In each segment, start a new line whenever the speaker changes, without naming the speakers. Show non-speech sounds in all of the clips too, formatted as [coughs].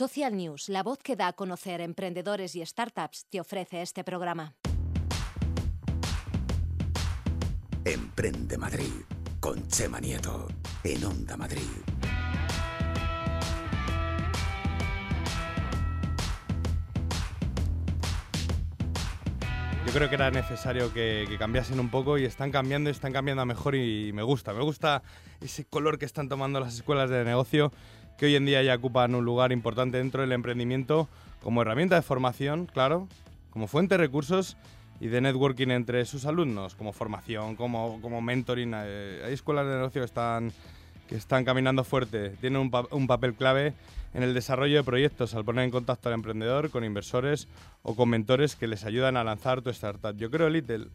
Social News, la voz que da a conocer emprendedores y startups, te ofrece este programa.
Emprende Madrid con Chema Nieto en Onda Madrid.
Yo creo que era necesario que, que cambiasen un poco y están cambiando y están cambiando a mejor y me gusta. Me gusta ese color que están tomando las escuelas de negocio que hoy en día ya ocupan un lugar importante dentro del emprendimiento como herramienta de formación, claro, como fuente de recursos y de networking entre sus alumnos, como formación, como, como mentoring. Eh, hay escuelas de negocio que están, que están caminando fuerte, tienen un, pa- un papel clave en el desarrollo de proyectos al poner en contacto al emprendedor con inversores o con mentores que les ayudan a lanzar tu startup. Yo creo, Little,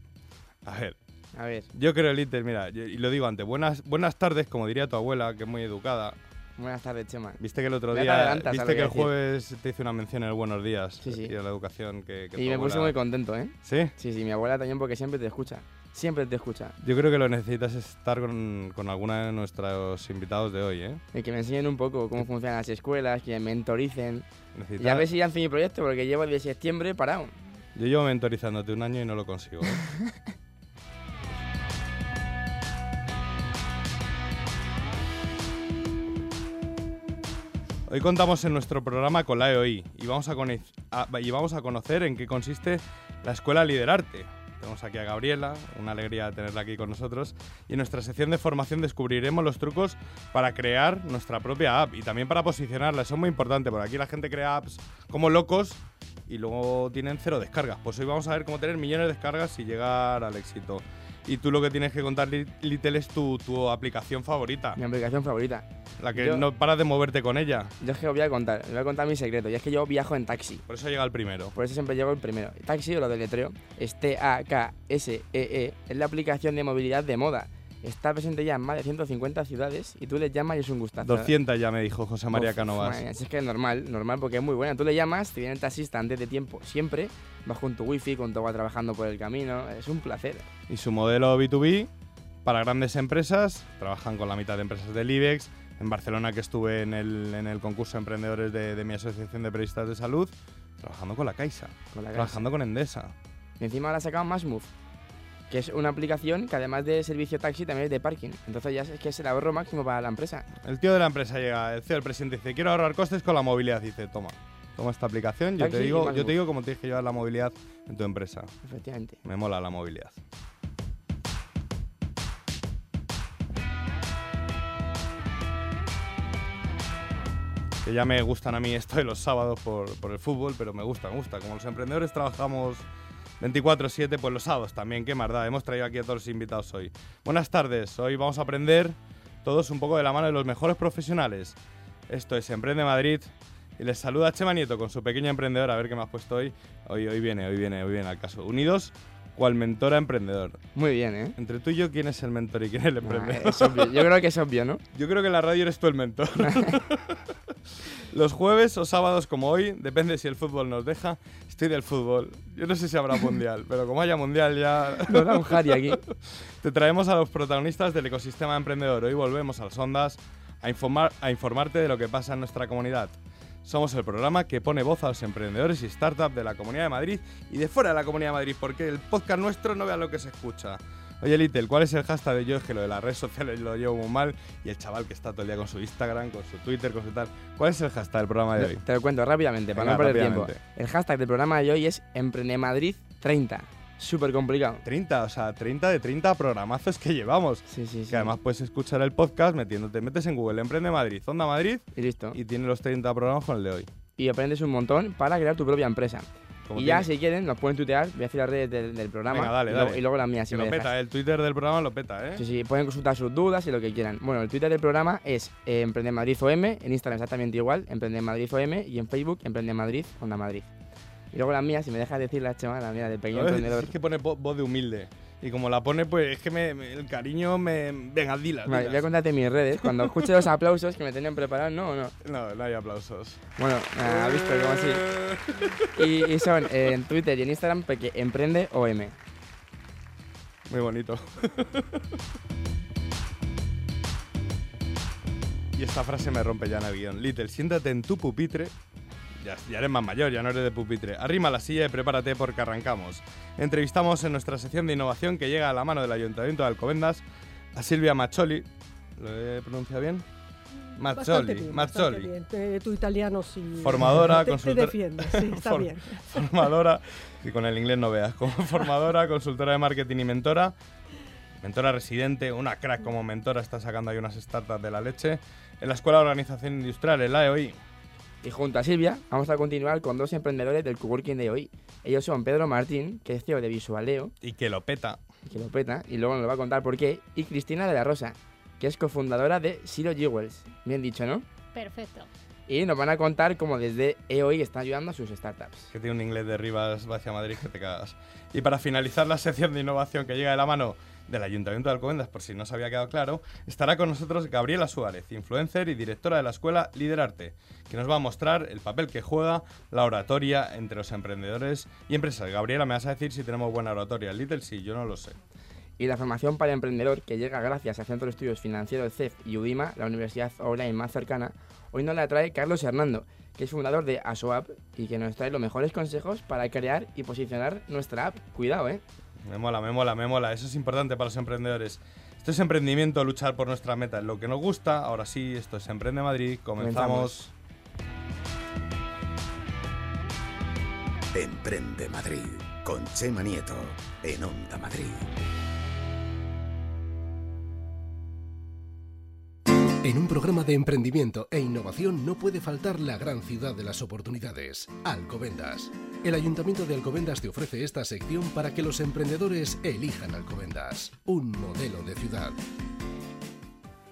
a ver,
A ver,
yo creo, Little, mira, yo- y lo digo antes, buenas, buenas tardes, como diría tu abuela, que es muy educada.
Buenas tardes, Chema.
Viste que el otro día, viste que
que
el jueves te hice una mención en el Buenos Días
Sí, sí.
y a la educación que, que
Y me puse muy contento, ¿eh?
¿Sí?
Sí, sí, mi abuela también porque siempre te escucha. Siempre te escucha.
Yo creo que lo necesitas es estar con, con alguna de nuestros invitados de hoy, ¿eh?
Y que me enseñen un poco cómo funcionan las escuelas, que me mentoricen.
Necesitas-
Y a ver si lanzo mi proyecto porque llevo desde septiembre parado.
Yo llevo mentorizándote un año y no lo consigo. ¿eh? [laughs] Hoy contamos en nuestro programa con la EOI y vamos a, conocer en qué consiste la Escuela Liderarte. Tenemos aquí a Gabriela, una alegría tenerla aquí con nosotros. Y en nuestra sección de formación descubriremos los trucos para crear nuestra propia app y también para posicionarla. Eso es muy importante, porque aquí la gente crea apps como locos y luego tienen cero descargas. Pues hoy vamos a ver cómo tener millones de descargas y llegar al éxito. Y tú lo que tienes que contar, Li- Little, es tu, tu aplicación favorita,
Mi aplicación favorita.
La que
Yo-
no paras de moverte con ella.
Yo es que os voy a contar, os voy a contar mi secreto. Y es que yo viajo en taxi.
Por eso llega el primero.
Por eso siempre llego el primero. Taxi o lo deletreo es T-A-K-S-E-E. Es la aplicación de movilidad de moda. Está presente ya en más de 150 ciudades y tú le llamas y es un gustazo.
200 ya me dijo José María
Uf,
Canovas.
mía, es que es normal, normal porque es muy buena. Tú le llamas, te viene el taxista antes de tiempo, siempre. Vas con tu wifi, con tu agua trabajando por el camino. Es un placer.
Y su modelo B2B para grandes empresas, trabajan con la mitad de empresas del IBEX. En Barcelona, que estuve en el, en el concurso de emprendedores de, de mi asociación de periodistas de salud, trabajando con la Caixa,
Con la
trabajando con Endesa.
Y encima ahora sacado MassMove, que es una aplicación que además de servicio taxi también es de parking. Entonces ya es que es el ahorro máximo para la empresa.
El tío de la empresa llega, el CEO del presidente dice, quiero ahorrar costes con la movilidad. Dice, toma, toma esta aplicación, yo te,
Taxi
digo, yo te digo cómo tienes que llevar la movilidad en tu empresa.
Efectivamente.
Me mola la movilidad. Que ya me gustan a mí esto los sábados por, por el fútbol, pero me gusta, me gusta. Como los emprendedores trabajamos 24-7, pues los sábados también, qué maldad. Hemos traído aquí a todos los invitados hoy. Buenas tardes, hoy vamos a aprender todos un poco de la mano de los mejores profesionales. Esto es Emprende Madrid y les saluda Chema Nieto con su pequeño emprendedor, a ver qué me has puesto hoy. Hoy, hoy viene, hoy viene, hoy viene al caso. Unidos, cual mentor a emprendedor.
Muy bien, ¿eh?
Entre tú y yo, ¿quién es el mentor y quién es el
Ah,
emprendedor?
es obvio. Yo creo que es obvio, ¿no? [laughs]
Yo creo que en la radio eres tú el mentor. [laughs] Los jueves o sábados como hoy, depende si el fútbol nos deja, estoy del fútbol. Yo no sé si habrá mundial, pero como haya mundial ya [laughs]
Nos da un Harry aquí.
te traemos a los protagonistas del ecosistema emprendedor. Hoy volvemos al Sondas a, informar, a informarte de lo que pasa en nuestra comunidad. Somos el programa que pone voz a los emprendedores y startups de la Comunidad de Madrid y de fuera de la Comunidad de Madrid, porque el podcast nuestro no vea lo que se escucha. Oye, Little, ¿cuál es el hashtag de yo? Es que lo de las redes sociales lo llevo muy mal y el chaval que está todo el día con su Instagram, con su Twitter, con su tal. ¿Cuál es el hashtag del programa de hoy?
Te lo cuento rápidamente, para
Venga,
no perder tiempo. El hashtag del programa de hoy es EmprendeMadrid30. Súper complicado.
30, o sea, 30 de 30 programazos que llevamos.
Sí, sí, sí.
Que además puedes escuchar el podcast metiéndote, metes en Google Emprende Madrid, Onda Madrid
Y listo.
y tiene los 30 programas con el de hoy.
Y aprendes un montón para crear tu propia empresa. Y ya, si quieren, nos pueden tutear. Voy a decir las redes del, del programa.
Venga, dale,
y, luego,
dale.
y luego las mías, si
que
me
lo
dejas.
peta, el Twitter del programa lo peta, ¿eh?
Sí, sí, pueden consultar sus dudas y lo que quieran. Bueno, el Twitter del programa es eh, Emprende Madrid OM, en Instagram exactamente igual, Emprende Madrid OM, y en Facebook Emprende Madrid, Onda Madrid. Y luego las mías, si me dejas decir las Chema, la mía del pequeño emprendedor.
Es que pone vo- voz de humilde. Y como la pone, pues es que me, me- el cariño me. Venga, dila.
Vale, voy a contarte mis redes. Cuando escuche los aplausos que me tenían preparados, no o no.
No, no hay aplausos.
Bueno, ha visto como así. Y, y son eh, en Twitter y en Instagram porque Emprende OM.
Muy bonito. [laughs] Y esta frase me rompe ya en el guion. Little, siéntate en tu pupitre. Ya, ya eres más mayor, ya no eres de pupitre. Arrima la silla y prepárate porque arrancamos. Entrevistamos en nuestra sección de innovación que llega a la mano del Ayuntamiento de Alcobendas a Silvia Macholi. ¿Lo he pronunciado bien? Mazzoli,
bien,
Mazzoli.
bien. Tu italiano sí.
Formadora, [laughs] consultora-
sí, [laughs] está
For-
bien. [laughs]
Formadora, y con el inglés no veas, como formadora, consultora de marketing y mentora. Mentora residente, una crack como mentora, está sacando ahí unas startups de la leche. En la Escuela de Organización Industrial, en la EOI.
Y junto a Silvia vamos a continuar con dos emprendedores del coworking de hoy. Ellos son Pedro Martín, que es CEO de Visualeo,
Y que lo peta.
que lo peta, y luego nos va a contar por qué, y Cristina de la Rosa, que es cofundadora de Zero Jewels. Bien dicho, ¿no?
Perfecto.
Y nos van a contar cómo desde EOI está ayudando a sus startups.
que tiene un inglés de Rivas hacia Madrid que te cagas. Y para finalizar la sección de innovación que llega de la mano del Ayuntamiento de Alcobendas, por si no se había quedado claro, estará con nosotros Gabriela Suárez, influencer y directora de la escuela Liderarte, que nos va a mostrar el papel que juega la oratoria entre los emprendedores y empresas. Gabriela, me vas a decir si tenemos buena oratoria. Little sí, yo no lo sé.
Y la formación para emprendedor, que llega gracias al Centro de Estudios Financieros CEF y UDIMA, la universidad online más cercana, hoy nos la trae Carlos Hernando, que es fundador de ASOAP y que nos trae los mejores consejos para crear y posicionar nuestra app. Cuidado, ¿eh?
Me mola, me mola, me mola. Eso es importante para los emprendedores. Esto es emprendimiento, luchar por nuestra meta, lo que nos gusta. Ahora sí, esto es Emprende Madrid. Comenzamos.
Emprende Madrid con Chema Nieto en Onda Madrid.
En un programa de emprendimiento e innovación no puede faltar la gran ciudad de las oportunidades, Alcobendas. El Ayuntamiento de Alcobendas te ofrece esta sección para que los emprendedores elijan Alcobendas, un modelo de ciudad.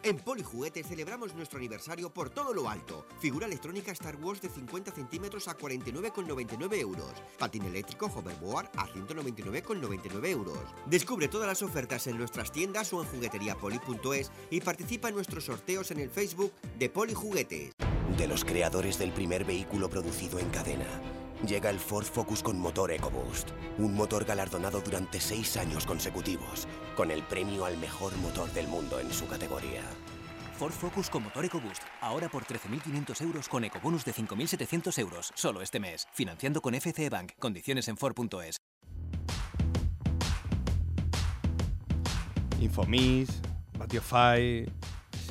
En Polijuguetes celebramos nuestro aniversario por todo lo alto. Figura electrónica Star Wars de 50 centímetros a 49,99 euros. Patín eléctrico Hoverboard a 199,99 euros. Descubre todas las ofertas en nuestras tiendas o en jugueteriapoli.es y participa en nuestros sorteos en el Facebook de Polijuguetes.
De los creadores del primer vehículo producido en cadena, llega el Ford Focus con motor EcoBoost, un motor galardonado durante seis años consecutivos, con el premio al mejor motor del mundo en su categoría.
Ford Focus con motor EcoBoost. Ahora por 13.500 euros con ecobonus de 5.700 euros. Solo este mes. Financiando con FCE Bank. Condiciones en Ford.es.
Infomis, Batiofy,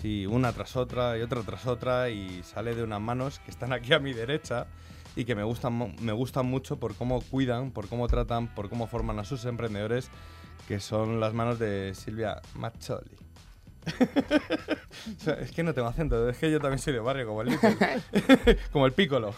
sí, una tras otra y otra tras otra y sale de unas manos que están aquí a mi derecha y que me gustan, me gustan mucho por cómo cuidan, por cómo tratan, por cómo forman a sus emprendedores, que son las manos de Silvia Macholi. [laughs] O sea, es que no tengo acento, es que yo también soy de barrio, como el Little. [laughs] [laughs] como el Piccolo.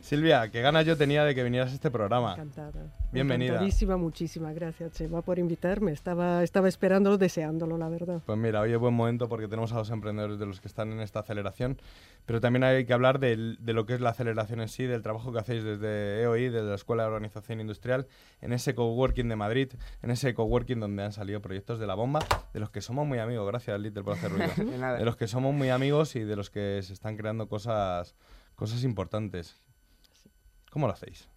Silvia, qué ganas yo tenía de que vinieras a este programa.
Encantada.
Bienvenida.
Encantadísima, muchísimas gracias, Chema, por invitarme. Estaba, estaba esperándolo, deseándolo, la verdad.
Pues mira, hoy es buen momento porque tenemos a los emprendedores de los que están en esta aceleración, pero también hay que hablar del- de, lo que es la aceleración en sí, del trabajo que hacéis desde EOI, desde la Escuela de Organización Industrial, en ese coworking de Madrid, en ese coworking donde han salido proyectos de la bomba, de los que somos muy amigos, gracias Little por hacer [laughs] ruido,
De nada.
de los que somos muy amigos y de los que se están creando cosas, cosas importantes. ¿Cómo lo hacéis?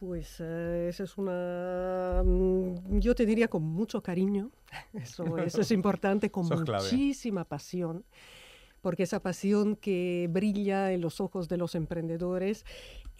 Pues eh, esa es una, mm, yo te diría con mucho cariño, [laughs] eso, [laughs] eso es importante, con
clave.
muchísima pasión, porque esa pasión que brilla en los ojos de los emprendedores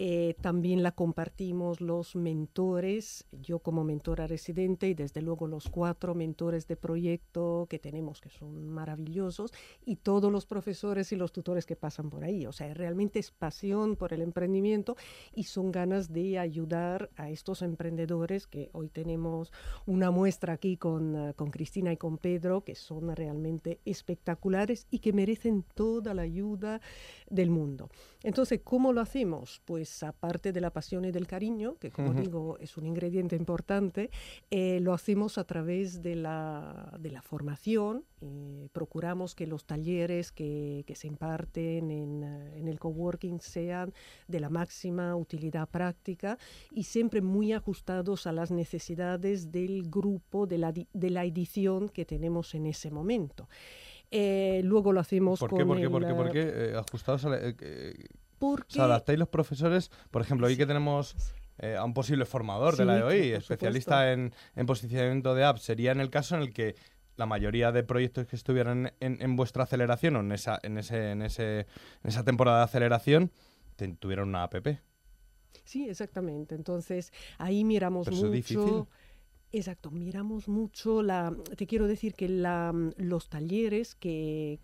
eh, también la compartimos los mentores, yo como mentora residente y desde luego los cuatro mentores de proyecto que tenemos que son maravillosos y todos los profesores y los tutores que pasan por ahí. O sea, realmente es pasión por el emprendimiento y son ganas de ayudar a estos emprendedores que hoy tenemos una muestra aquí con, eh, con Cristina y con Pedro que son realmente espectaculares y que merecen toda la ayuda del mundo. Entonces, ¿cómo lo hacemos? Pues aparte de la pasión y del cariño, que como digo es un ingrediente importante, eh, lo hacemos a través de la, de la formación. eh, procuramos que los talleres que, que se imparten en, en el coworking sean de la máxima utilidad práctica y siempre muy ajustados a las necesidades del grupo, de la, de la edición que tenemos en ese momento. Eh, luego lo hacemos
¿Por
con
qué? ¿Por qué?
el,
¿Por qué? ¿Por qué? Ajustados a la-
Porque-
O sea, adaptáis los profesores, por ejemplo, hoy que tenemos eh, a un posible formador de la EOI, especialista en, en posicionamiento de apps, sería en el caso en el que la mayoría de proyectos que estuvieran en, en vuestra aceleración o en esa, en ese, en ese, en esa temporada de aceleración tuvieron una app.
Sí, exactamente. Entonces, ahí miramos
Pero
mucho. Exacto, miramos mucho la. Te quiero decir que la, los talleres que,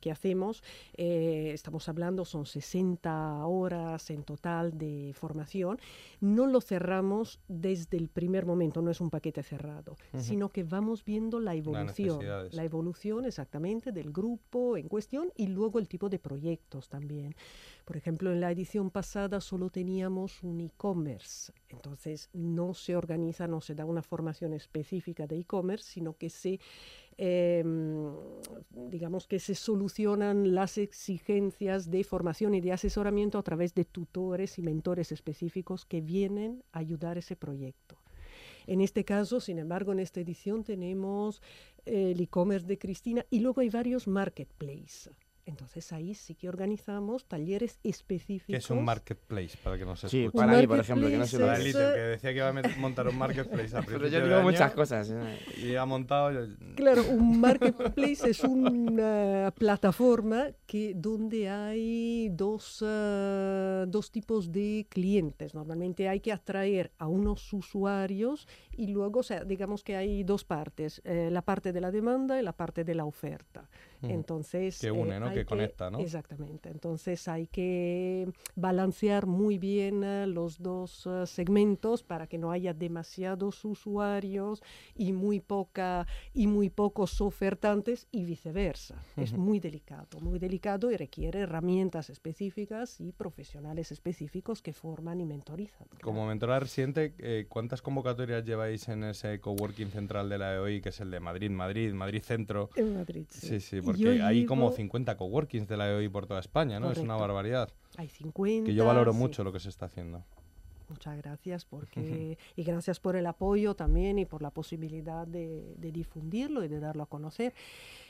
que hacemos, eh, estamos hablando, son 60 horas en total de formación. No lo cerramos desde el primer momento, no es un paquete cerrado, sino que vamos viendo la evolución. La evolución exactamente del grupo en cuestión y luego el tipo de proyectos también. Por ejemplo, en la edición pasada solo teníamos un e-commerce, entonces no se organiza, no se da una formación específica de e-commerce, sino que se, em, digamos que se solucionan las exigencias de formación y de asesoramiento a través de tutores y mentores específicos que vienen a ayudar ese proyecto. En este caso, sin embargo, en esta edición tenemos el e-commerce de Cristina y luego hay varios marketplaces. Entonces ahí sí que organizamos talleres específicos.
Que es un marketplace, para que no se
Sí,
escuche.
para mí, por ejemplo, que no se lo
es,
Elite,
eh,
que decía que iba a montar un marketplace a [laughs]
Pero yo
de
digo muchas cosas. ¿eh?
Y ha montado...
Claro, un marketplace es una plataforma que donde hay dos, ah, dos tipos de clientes. Normalmente hay que atraer a unos usuarios y luego, o sea, digamos que hay dos partes, eh, la parte de la demanda y la parte de la oferta.
Ujú.
Entonces,
Que une, ¿no?
hay
Que conecta, ¿no?
Exactamente. Entonces hay que balancear muy bien eh, los dos eh, segmentos para que no haya demasiados usuarios y muy poca y muy pocos ofertantes y viceversa. Es muy delicado, muy delicado y requiere herramientas específicas y profesionales específicos que forman y mentorizan.
Como mentora residente, eh, ¿cuántas convocatorias lleváis en ese coworking central de la EOI, que es el de Madrid, Madrid, Madrid Centro?
En Madrid, sí.
Sí, porque
yo
hay como
llevo-
50 coworkings de la EOI por toda España, ¿no? Es una
Correcto.
barbaridad.
Hay 50.
Que yo valoro
sí.
mucho lo que se está haciendo.
Muchas gracias porque [laughs] y gracias por el apoyo también y por la posibilidad de, de difundirlo y de darlo a conocer.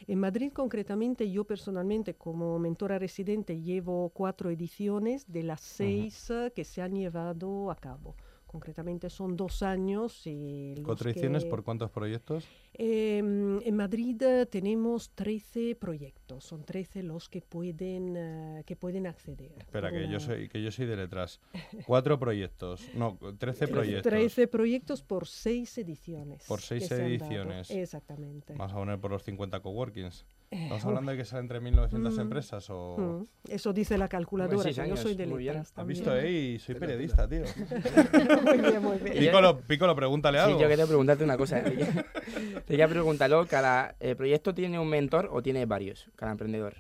En Madrid concretamente yo personalmente como mentora residente llevo cuatro ediciones de las seis eh, que se han llevado a cabo. Concretamente son dos años y los
¿Cuatro ediciones
que-
por cuántos proyectos?
Em, en Madrid eh, tenemos 13 proyectos, son 13 los que pueden, eh, que pueden acceder.
Espera, que yo soy que yo soy de letras. Cuatro [laughs] proyectos, no, 13 proyectos.
13 proyectos por 6 ediciones.
Por seis ediciones.
Exactamente.
Vamos a poner por los 50 coworkings.
Eh,
¿Estamos
uf.
hablando de que salen entre 1.900
Mm.
empresas o...?
Mm, Eso dice la calculadora,
seis
que yo soy de letras
¿Has visto, eh? Y soy periodista, tío. [laughs]
muy bien, muy bien.
Piccolo, Piccolo, pregúntale
Sí,
algo.
yo quería preguntarte una cosa. Quería- te quería preguntarlo, ¿cada eh, proyecto tiene un mentor o tiene varios, cada emprendedor?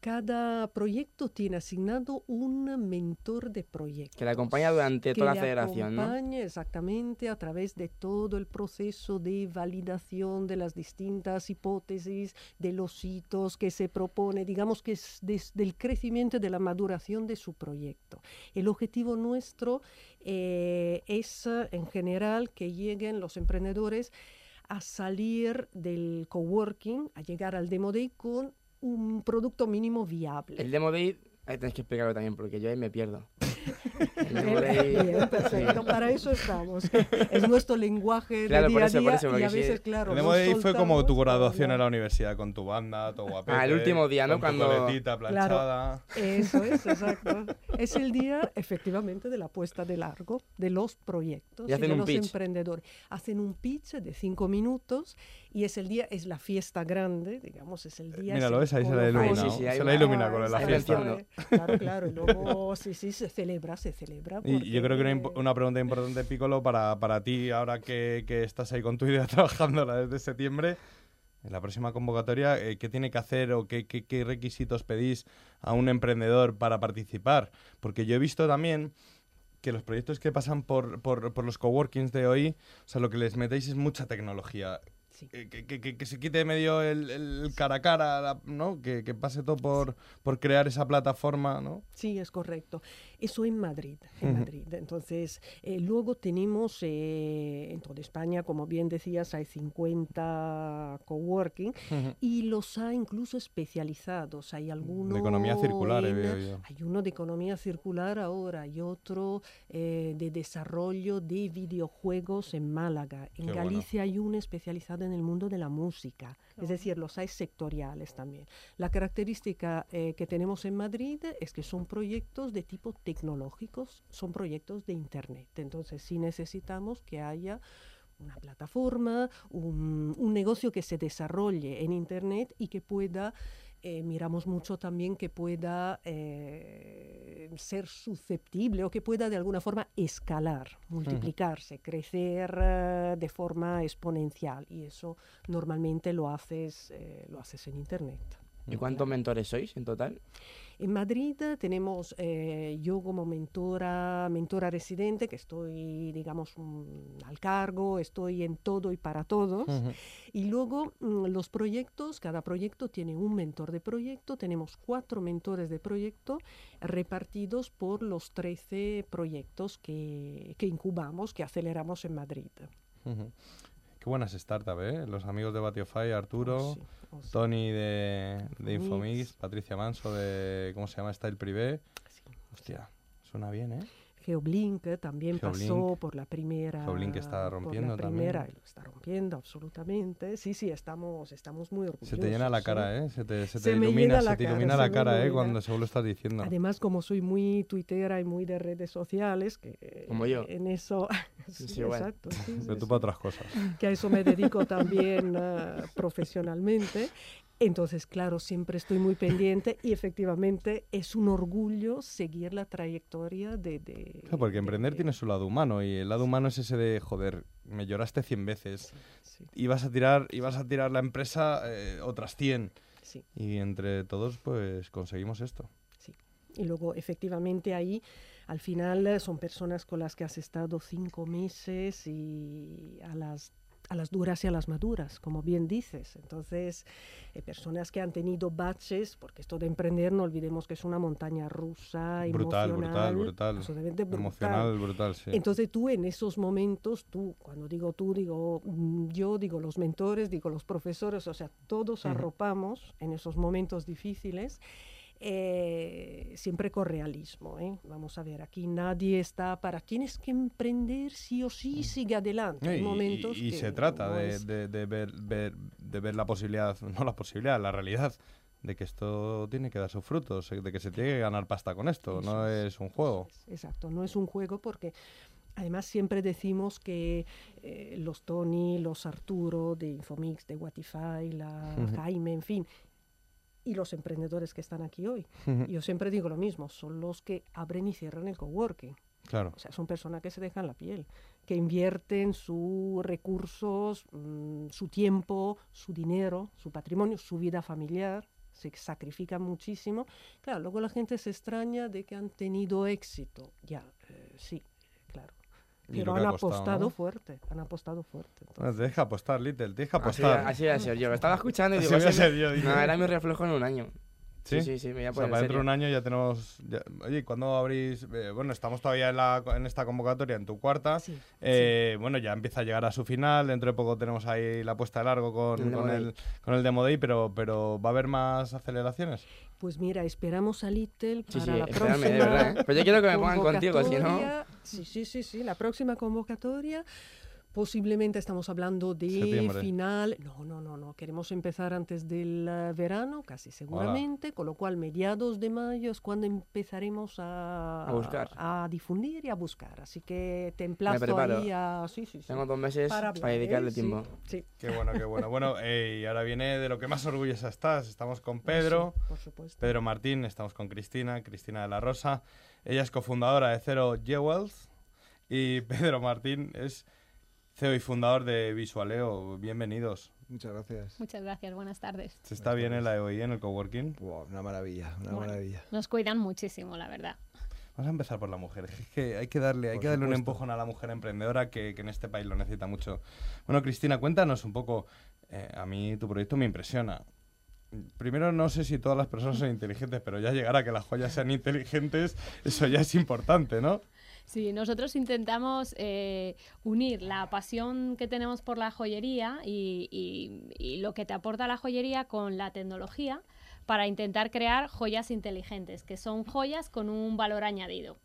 Cada proyecto tiene asignado un mentor de proyecto.
Que le acompaña durante toda la
le
aceleración, ¿no?
acompañe exactamente a través de todo el proceso de validación de las distintas hipótesis, de los hitos que se propone, digamos que es desde el crecimiento y de la maduración de su proyecto. El objetivo nuestro eh, es en general que lleguen los emprendedores a salir del coworking, a llegar al Demo Day con un producto mínimo viable.
El Demo Day, ahí tenéis que explicarlo también, porque yo ahí me pierdo. [laughs] El Demo
Bien, perfecto, para eso estamos. Es nuestro lenguaje
Claro,
de
por
día
eso,
a
por
día
eso,
y a
sí.
veces, claro,
El Demo Day fue como tu graduación en la universidad, con tu banda, tu guapete.
Ah, el último día, ¿no?
con
Cuando-
Tu planchada.
Eso es, [laughs] exacto. Es el día, efectivamente, de la puesta de largo de los proyectos
Y hacen
de
un
los
pitch.
emprendedores. Hacen un pitch de cinco minutos y es el día, es la fiesta grande, digamos, es el día.
Mira,
es
¿lo
el
ves? Ahí se
colofón.
iluminado.
sí, sí,
se ha iluminado con la fiesta.
Claro, claro, y luego sí, sí, se celebra, se celebra.
Y yo creo que una, pregunta importante, Piccolo, para, para ti, ahora que, que estás ahí con tu idea [laughs] trabajándola desde septiembre, en la próxima convocatoria, eh, ¿qué tiene que hacer o qué, qué- qué requisitos pedís a un emprendedor para participar? Porque yo he visto también que los proyectos que pasan por, por, por los coworkings de hoy, o sea, lo que les metéis es mucha tecnología.
Sí.
Eh, Que, que- se quite de medio el, el cara a cara, ¿no? Que, que pase todo por, por crear esa plataforma, ¿no?
Sí, es correcto. Eso en Madrid, en. Madrid. Entonces, eh, luego tenemos eh, en toda España, como bien decías, hay 50 coworking y los hay incluso especializados. Hay algunos
economía circular,
en-
veo yo.
Hay uno de economía circular ahora, hay otro eh, de desarrollo de videojuegos en Málaga. En
Qué bueno.
Galicia hay uno especializado en el mundo de la música, es decir, los hay sectoriales también. La característica eh, que tenemos en Madrid es que son proyectos de tipo tecnológicos, son proyectos de Internet. Entonces, sí necesitamos que haya una plataforma, un, un negocio que se desarrolle en Internet y que pueda eh, miramos mucho también que pueda eh, ser susceptible o que pueda de alguna forma escalar, multiplicarse, crecer eh, de forma exponencial. Y eso normalmente lo haces, lo haces en Internet.
¿Y cuántos mentores sois en total?
En Madrid tenemos eh, yo como mentora, mentora residente, que estoy, digamos, al cargo, estoy en todo y para todos. Y luego mm, los proyectos, cada proyecto tiene un mentor de proyecto, tenemos cuatro mentores de proyecto repartidos por los 13 proyectos que, que incubamos, que aceleramos en Madrid.
Qué buenas startups, ¿eh? Los amigos de Batiofy, Arturo, oh, oh, Tony de, de Infomix, Patricia Manso de, ¿cómo se llama? Style Privé. Hostia, suena bien, ¿eh?
Geoblink eh, también pasó por la primera.
Geoblink está rompiendo
por la primera, también. Está rompiendo absolutamente. Sí, sí, estamos, estamos muy orgullosos.
Se te llena la cara, ¿eh? Se te, se te ilumina, se te ilumina la cara, ¿eh? Cuando según lo estás diciendo.
Además, como soy muy tuitera y muy de redes sociales, que
como yo.
en eso. [laughs] sí, sí, exacto.
Pero tú para otras cosas.
Que a eso me dedico también uh, profesionalmente. Entonces, claro, siempre estoy muy pendiente y efectivamente es un orgullo seguir la trayectoria de... de
claro, porque emprender tiene su lado humano y el lado humano es ese de, joder, me lloraste 100 veces, y vas a tirar, ibas a tirar la empresa eh, otras 100 y entre todos pues conseguimos esto.
Sí, y luego efectivamente ahí al final son personas con las que has estado cinco meses y a las a las duras y a las maduras, como bien dices. Entonces, eh, personas que han tenido baches, porque esto de emprender, no olvidemos que es una montaña rusa,
brutal,
emocional,
brutal, brutal, emocional, brutal, sí.
Entonces, tú en esos momentos, tú, cuando digo tú, digo mm, yo, digo los mentores, digo los profesores, o sea, todos arropamos en esos momentos difíciles eh, siempre con realismo. ¿eh? Vamos a ver, aquí nadie está para tienes que emprender sí o sí, mm. sigue adelante.
Hay momentos y, se trata de, de, ver, de ver la posibilidad, [laughs] no la posibilidad, la realidad de que esto tiene que dar sus frutos, de que se tiene que ganar pasta con esto, no es, un juego.
Exacto, no es un juego porque Además, siempre decimos que eh, los Tony, los Arturo de Infomix, de Watify, la Jaime, en fin, y los emprendedores que están aquí hoy. Yo siempre digo lo mismo, son los que abren y cierran el coworking.
Claro.
O sea, son personas que se dejan la piel, que invierten sus recursos, mm, su tiempo, su dinero, su patrimonio, su vida familiar, se sacrifican muchísimo. Claro, luego la gente se extraña de que han tenido éxito. Ya, eh, sí, pero han apostado fuerte, han apostado fuerte.
Entonces. deja apostar, Little, deja apostar.
Así, así a Yo estaba escuchando y digo, así ser yo, no, era mi reflejo en un año.
¿Sí? sí, sí, me voy a poner o sea, para dentro de un año ya tenemos... oye, ¿cuándo abrís...? Eh, bueno, estamos todavía en, la, en esta convocatoria, en tu cuarta. Sí, eh, Bueno, ya empieza a llegar a su final. Dentro de poco tenemos ahí la puesta de largo con el, con el, con el Demo Day, pero, pero ¿va a haber más aceleraciones?
Pues mira, esperamos a Little para
sí, sí,
la próxima.
De verdad. Pues yo quiero que me pongan contigo, si no.
Sí, sí, sí, sí. La próxima convocatoria Posiblemente estamos hablando de final. No, no, no, no. Queremos empezar antes del eh, verano, casi seguramente, con lo cual mediados de mayo es cuando empezaremos a,
a buscar,
a, difundir y a buscar. Así que te emplazo ahí a. Sí, sí, sí.
Tengo dos meses para, dedicarle tiempo.
Sí,
Qué bueno, qué bueno. Bueno, [laughs] y ahora viene de lo que más orgullosa estás. Estamos con Pedro,
por supuesto.
Pedro Martín, estamos con Cristina, Cristina de la Rosa. Ella es cofundadora de Zero Wealth y [laughs] Pedro Martín es CEO y fundador de Visualeo. Bienvenidos.
Muchas gracias.
Muchas gracias, buenas tardes.
¿Se está bien en la EOI, en el coworking?
una maravilla, una maravilla.
Nos cuidan muchísimo, la verdad.
Vamos a empezar por la mujer. Es que hay que darle, hay que darle un empujón a la mujer emprendedora que, en este país lo necesita mucho. Bueno, Cristina, cuéntanos un poco. Eh, a mí tu proyecto me impresiona. Primero, no sé si todas las personas son inteligentes, pero ya llegar a que las joyas sean inteligentes, eso ya es importante, ¿no?
Sí, nosotros intentamos eh, unir la pasión que tenemos por la joyería y, lo que te aporta la joyería con la tecnología para intentar crear joyas inteligentes, que son joyas con un valor añadido.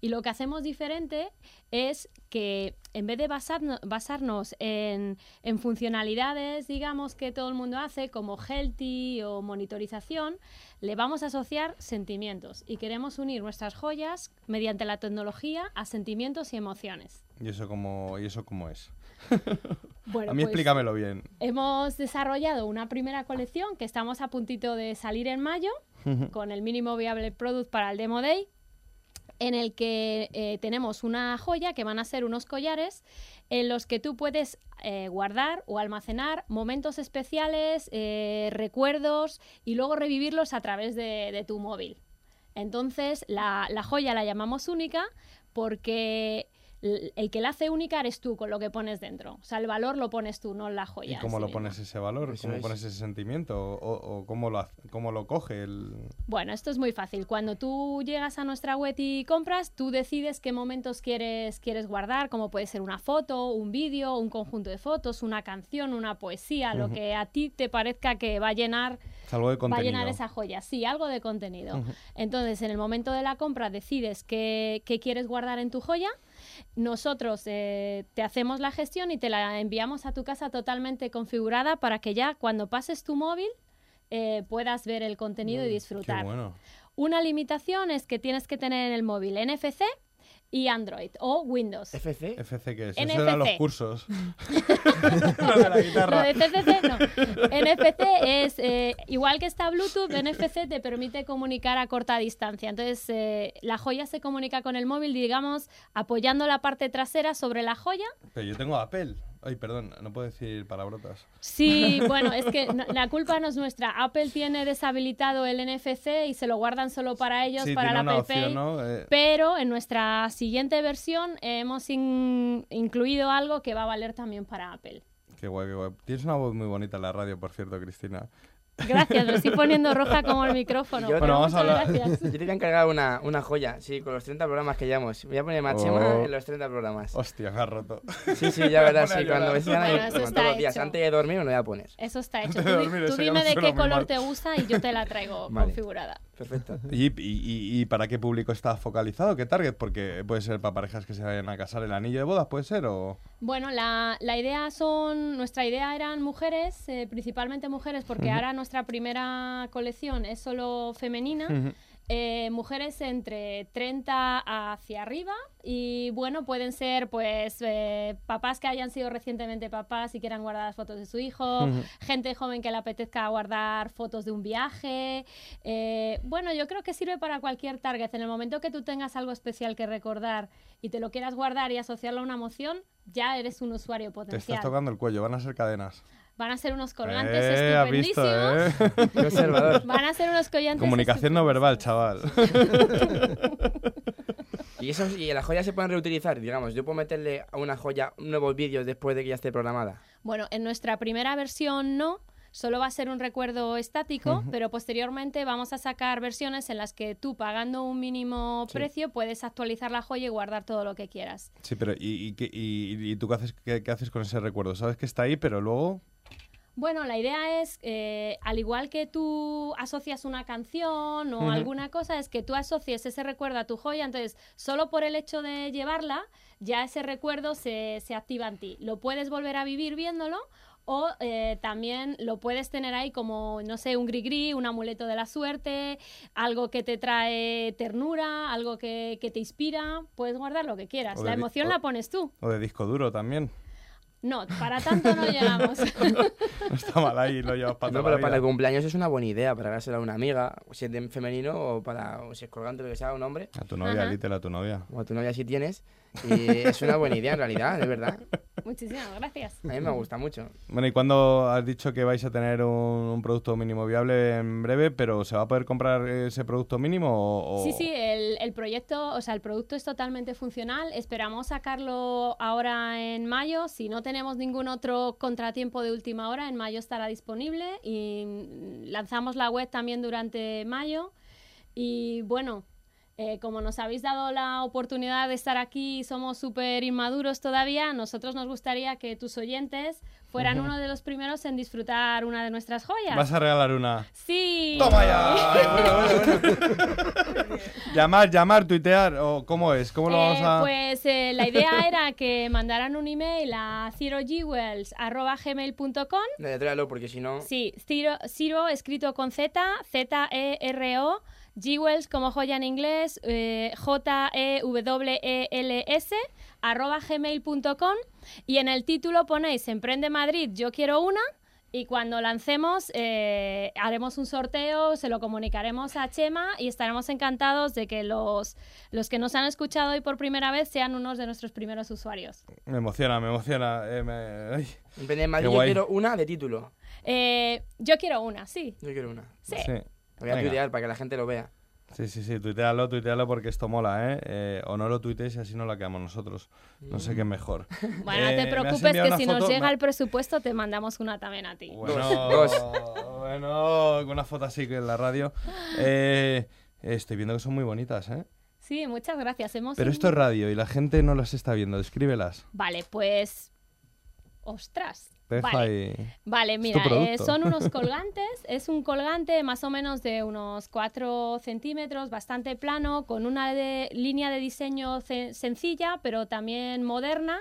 Y lo que hacemos diferente es que en vez de basarnos, basarnos en, en, funcionalidades, digamos, que todo el mundo hace, como healthy o monitorización, le vamos a asociar sentimientos y queremos unir nuestras joyas mediante la tecnología a sentimientos y emociones.
¿Y eso cómo, y eso cómo es? [laughs]
Bueno,
a mí
pues,
explícamelo bien.
Hemos desarrollado una primera colección que estamos a puntito de salir en mayo con el mínimo viable product para el Demo Day en el que eh, tenemos una joya que van a ser unos collares en los que tú puedes eh, guardar o almacenar momentos especiales, eh, recuerdos y luego revivirlos a través de, de tu móvil. Entonces, la, la, joya la llamamos única porque el que la hace única eres tú con lo que pones dentro. O sea, el valor lo pones tú, no la joya.
¿Y cómo lo pones ese valor? Eso ¿Cómo es. pones ese sentimiento? ¿O, o cómo, lo, cómo lo coge? El...
Bueno, esto es muy fácil. Cuando tú llegas a nuestra web y compras, tú decides qué momentos quieres, quieres guardar, como puede ser una foto, un vídeo, un conjunto de fotos, una canción, una poesía, lo que a ti te parezca que va a llenar...
Algo de
va
contenido.
a llenar esa joya, sí, algo de contenido. Uh -huh. Entonces, en el momento de la compra decides qué, qué quieres guardar en tu joya nosotros eh, te hacemos la gestión y te la enviamos a tu casa totalmente configurada para que ya cuando pases tu móvil eh, puedas ver el contenido y disfrutar.
Bueno.
Una limitación es que tienes que tener en el móvil NFC y Android o Windows.
¿FC?
¿FC qué es?
NFC.
Eso eran los cursos. [laughs]
no, de la guitarra. Lo de CCC no. NFC es, eh, igual que está Bluetooth, NFC te permite comunicar a corta distancia. Entonces, eh, la joya se comunica con el móvil, digamos, apoyando la parte trasera sobre la joya.
Pero yo tengo Apple. Ay, perdón, no puedo decir palabrotas.
Sí, [laughs] bueno, es que no, la culpa no es nuestra. Apple tiene deshabilitado el NFC y se lo guardan solo para ellos,
sí,
para la Apple Pay.
opción, ¿no? eh...
Pero en nuestra siguiente versión hemos in incluido algo que va a valer también para Apple.
Qué guay, qué guay. Tienes una voz muy bonita en la radio, por cierto, Cristina.
Gracias, me estoy poniendo roja como el micrófono.
Yo,
bueno, vamos a hablar.
Gracias.
Yo te voy a encargar una, una joya, sí, con los 30 programas que llevamos. Voy a poner Machema
Oh.
en los 30 programas.
Hostia, me has roto.
Sí, sí, ya verás, [laughs] sí, cuando me sigan ahí,
Bueno, está
todos los días,
hecho.
antes de dormir me lo voy a poner.
Eso está hecho.
Antes
Tú,
dormir,
tú dime
me
de qué color
mal.
te gusta y yo te la traigo [laughs]
Vale.
configurada.
Perfecto. [laughs]
¿Y, y, y, para qué público está focalizado? ¿Qué target? Porque puede ser para parejas que se vayan a casar el anillo de bodas, ¿puede ser? O...
Bueno, la, la idea son, nuestra idea eran mujeres, eh, principalmente mujeres, porque ahora nuestra primera colección es solo femenina. Eh, mujeres entre 30 hacia arriba y bueno, pueden ser pues eh, papás que hayan sido recientemente papás y quieran guardar las fotos de su hijo, gente joven que le apetezca guardar fotos de un viaje. Eh, bueno, yo creo que sirve para cualquier target. En el momento que tú tengas algo especial que recordar y te lo quieras guardar y asociarlo a una emoción, ya eres un usuario
Te
potencial.
estás tocando el cuello, van a ser cadenas.
Van a ser unos colgantes
Eh, visto,
estupendísimos.
¿eh? [laughs]
Qué observador.
Van a ser unos collantes
Comunicación no verbal, chaval. [laughs]
Y, eso, y las joyas se pueden reutilizar, digamos. Yo puedo meterle a una joya nuevos vídeos después de que ya esté programada.
Bueno, en nuestra primera versión no, solo va a ser un recuerdo estático, pero posteriormente vamos a sacar versiones en las que tú pagando un mínimo
Sí.
precio puedes actualizar la joya y guardar todo lo que quieras.
Sí, pero ¿y, y, qué- y- y tú qué haces, qué, qué haces con ese recuerdo? Sabes que está ahí, pero luego...
Bueno, la idea es, eh, al igual que tú asocias una canción o alguna cosa, es que tú asocies ese recuerdo a tu joya, entonces solo por el hecho de llevarla, ya ese recuerdo se, se activa en ti. Lo puedes volver a vivir viéndolo o eh, también lo puedes tener ahí como, no sé, un gris-gris, un amuleto de la suerte, algo que te trae ternura, algo que, que te inspira, puedes guardar lo que quieras. La emoción la pones tú.
O de disco duro también.
No, para tanto no llegamos. [laughs]
No está mal ahí, lo llevas para
No,
toda la
pero para el cumpleaños es una buena idea, para dársela a una amiga, si es de femenino o para o si es colgante, lo que sea, un hombre.
A tu novia,
Ajá.
Little, a tu novia.
O a tu novia si tienes. Y es una buena idea en realidad, de verdad.
Muchísimas gracias.
A mí me gusta mucho.
Bueno, ¿y cuándo has dicho que vais a tener un, un producto mínimo viable en breve, pero se va a poder comprar ese producto mínimo o...? o-
Sí, sí, el, el proyecto, o sea, el producto es totalmente funcional. Esperamos sacarlo ahora en mayo. Si no tenemos ningún otro contratiempo de última hora, en mayo estará disponible y lanzamos la web también durante mayo. Y bueno, Eh, como nos habéis dado la oportunidad de estar aquí, somos súper inmaduros todavía, nosotros nos gustaría que tus oyentes fueran uno de los primeros en disfrutar una de nuestras joyas.
Vas a regalar una.
Sí.
¡Toma ya! [laughs] Ay, bueno, bueno, bueno. llamar, llamar, tuitear, o ¿cómo es? ¿Cómo lo
Eh,
vamos a...?
Pues eh, la idea [laughs] era que mandaran un email a zerojewels.gmail.com
Deletréalo porque si no...
Sí, Zero, Zero escrito con Z, Z-E-R-O, Jewels como joya en inglés, eh, J-E-W-E-L-S, arroba gmail.com y en el título ponéis Emprende Madrid, yo quiero una y cuando lancemos eh, haremos un sorteo, se lo comunicaremos a Chema y estaremos encantados de que los, los que nos han escuchado hoy por primera vez sean unos de nuestros primeros usuarios.
Me emociona, me emociona. eh, me- ay.
Emprende en Madrid, yo
guay.
quiero una de título.
Eh, yo quiero una, sí.
Yo quiero una.
Sí.
Sí.
Lo voy a
Venga.
tuitear para que la gente lo vea.
Sí, sí, sí, tuitealo, tuitealo porque esto mola, ¿eh? Eh, o no lo tuitees y así no la quedamos nosotros. No sé qué es mejor. [laughs]
Bueno, no
Eh,
te
has
preocupes que si
foto,
nos llega el presupuesto te mandamos una también a ti.
Bueno, [laughs] bueno, con una foto así que en la radio. [laughs] Eh, estoy viendo que son muy bonitas, ¿eh?
Sí, muchas gracias. Hemos
Pero esto es radio y la gente no las está viendo. Descríbelas.
Vale, pues... Ostras.
Deja
Vale.
ahí.
Mira, eh, son unos [laughs] colgantes. es un colgante más o menos de unos 4 centímetros, bastante plano, con una de- línea de diseño sencilla, pero también moderna.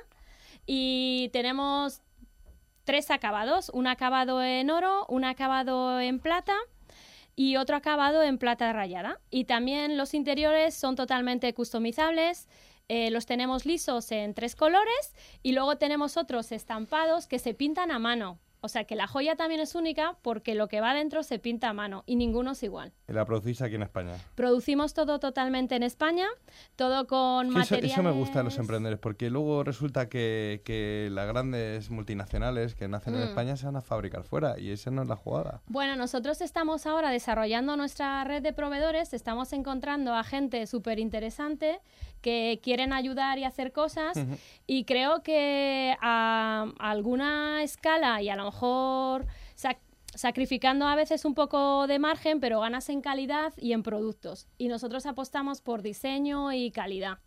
Y tenemos tres acabados: un acabado en oro, un acabado en plata y otro acabado en plata rayada. Y también los interiores son totalmente customizables. eh, los tenemos lisos en tres colores y luego tenemos otros estampados que se pintan a mano. O sea que la joya también es única porque lo que va dentro se pinta a mano y ninguno es igual.
Y la producís aquí en España.
Producimos todo totalmente en España, todo con
Sí, Eso,
materiales...
eso me gusta de los emprendedores, porque luego resulta que, que las grandes multinacionales que nacen en
Mm.
España se van a fabricar fuera y esa no es la jugada.
Bueno, nosotros estamos ahora desarrollando nuestra red de proveedores, estamos encontrando a gente súper interesante que quieren ayudar y hacer cosas
Ujú.
y creo que a, a alguna escala y a lo mejor sac- sacrificando a veces un poco de margen, pero ganas en calidad y en productos. Y nosotros apostamos por diseño y calidad.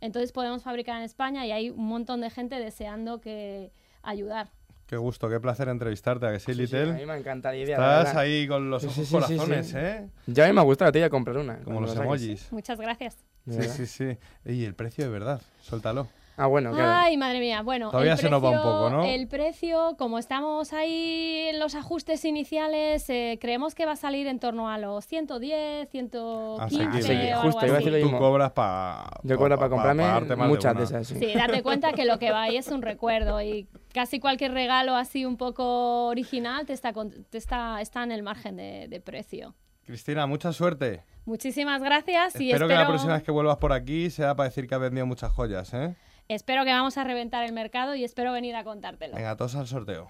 Entonces podemos fabricar en España y hay un montón de gente deseando que ayudar.
Qué gusto, qué placer entrevistarte, ¿a que sí,
Sí, sí,
Little?
a mí me encanta la idea, la
Estás ahí con los
Sí,
ojos
sí, sí, sí,
corazones,
sí.
¿eh?
Ya a mí me ha gustado, te voy a comprar una.
Como los emojis.
Muchas gracias.
Sí, sí, sí. Y el precio de verdad, suéltalo.
Ah, bueno, claro.
Ay, madre mía. Bueno,
Todavía
el
se nos va un
precio-
poco, ¿no?
El precio, como estamos ahí en los ajustes iniciales, eh, creemos que va a salir en torno a los 110, 115
Asequible.
o
Justo,
algo
iba a
así.
decir lo
Tú cobras para...
Yo cobro para comprarme muchas de esas, sí.
Sí, date cuenta que lo que va ahí es un recuerdo y casi cualquier regalo así un poco original te está, con- te está, está en el margen de, de precio.
Cristina, mucha suerte.
Muchísimas gracias y
espero,
espero,
que la próxima vez que vuelvas por aquí sea para decir que has vendido muchas joyas, ¿eh?
Espero que vamos a reventar el mercado y espero venir a contártelo.
Venga, todos al sorteo.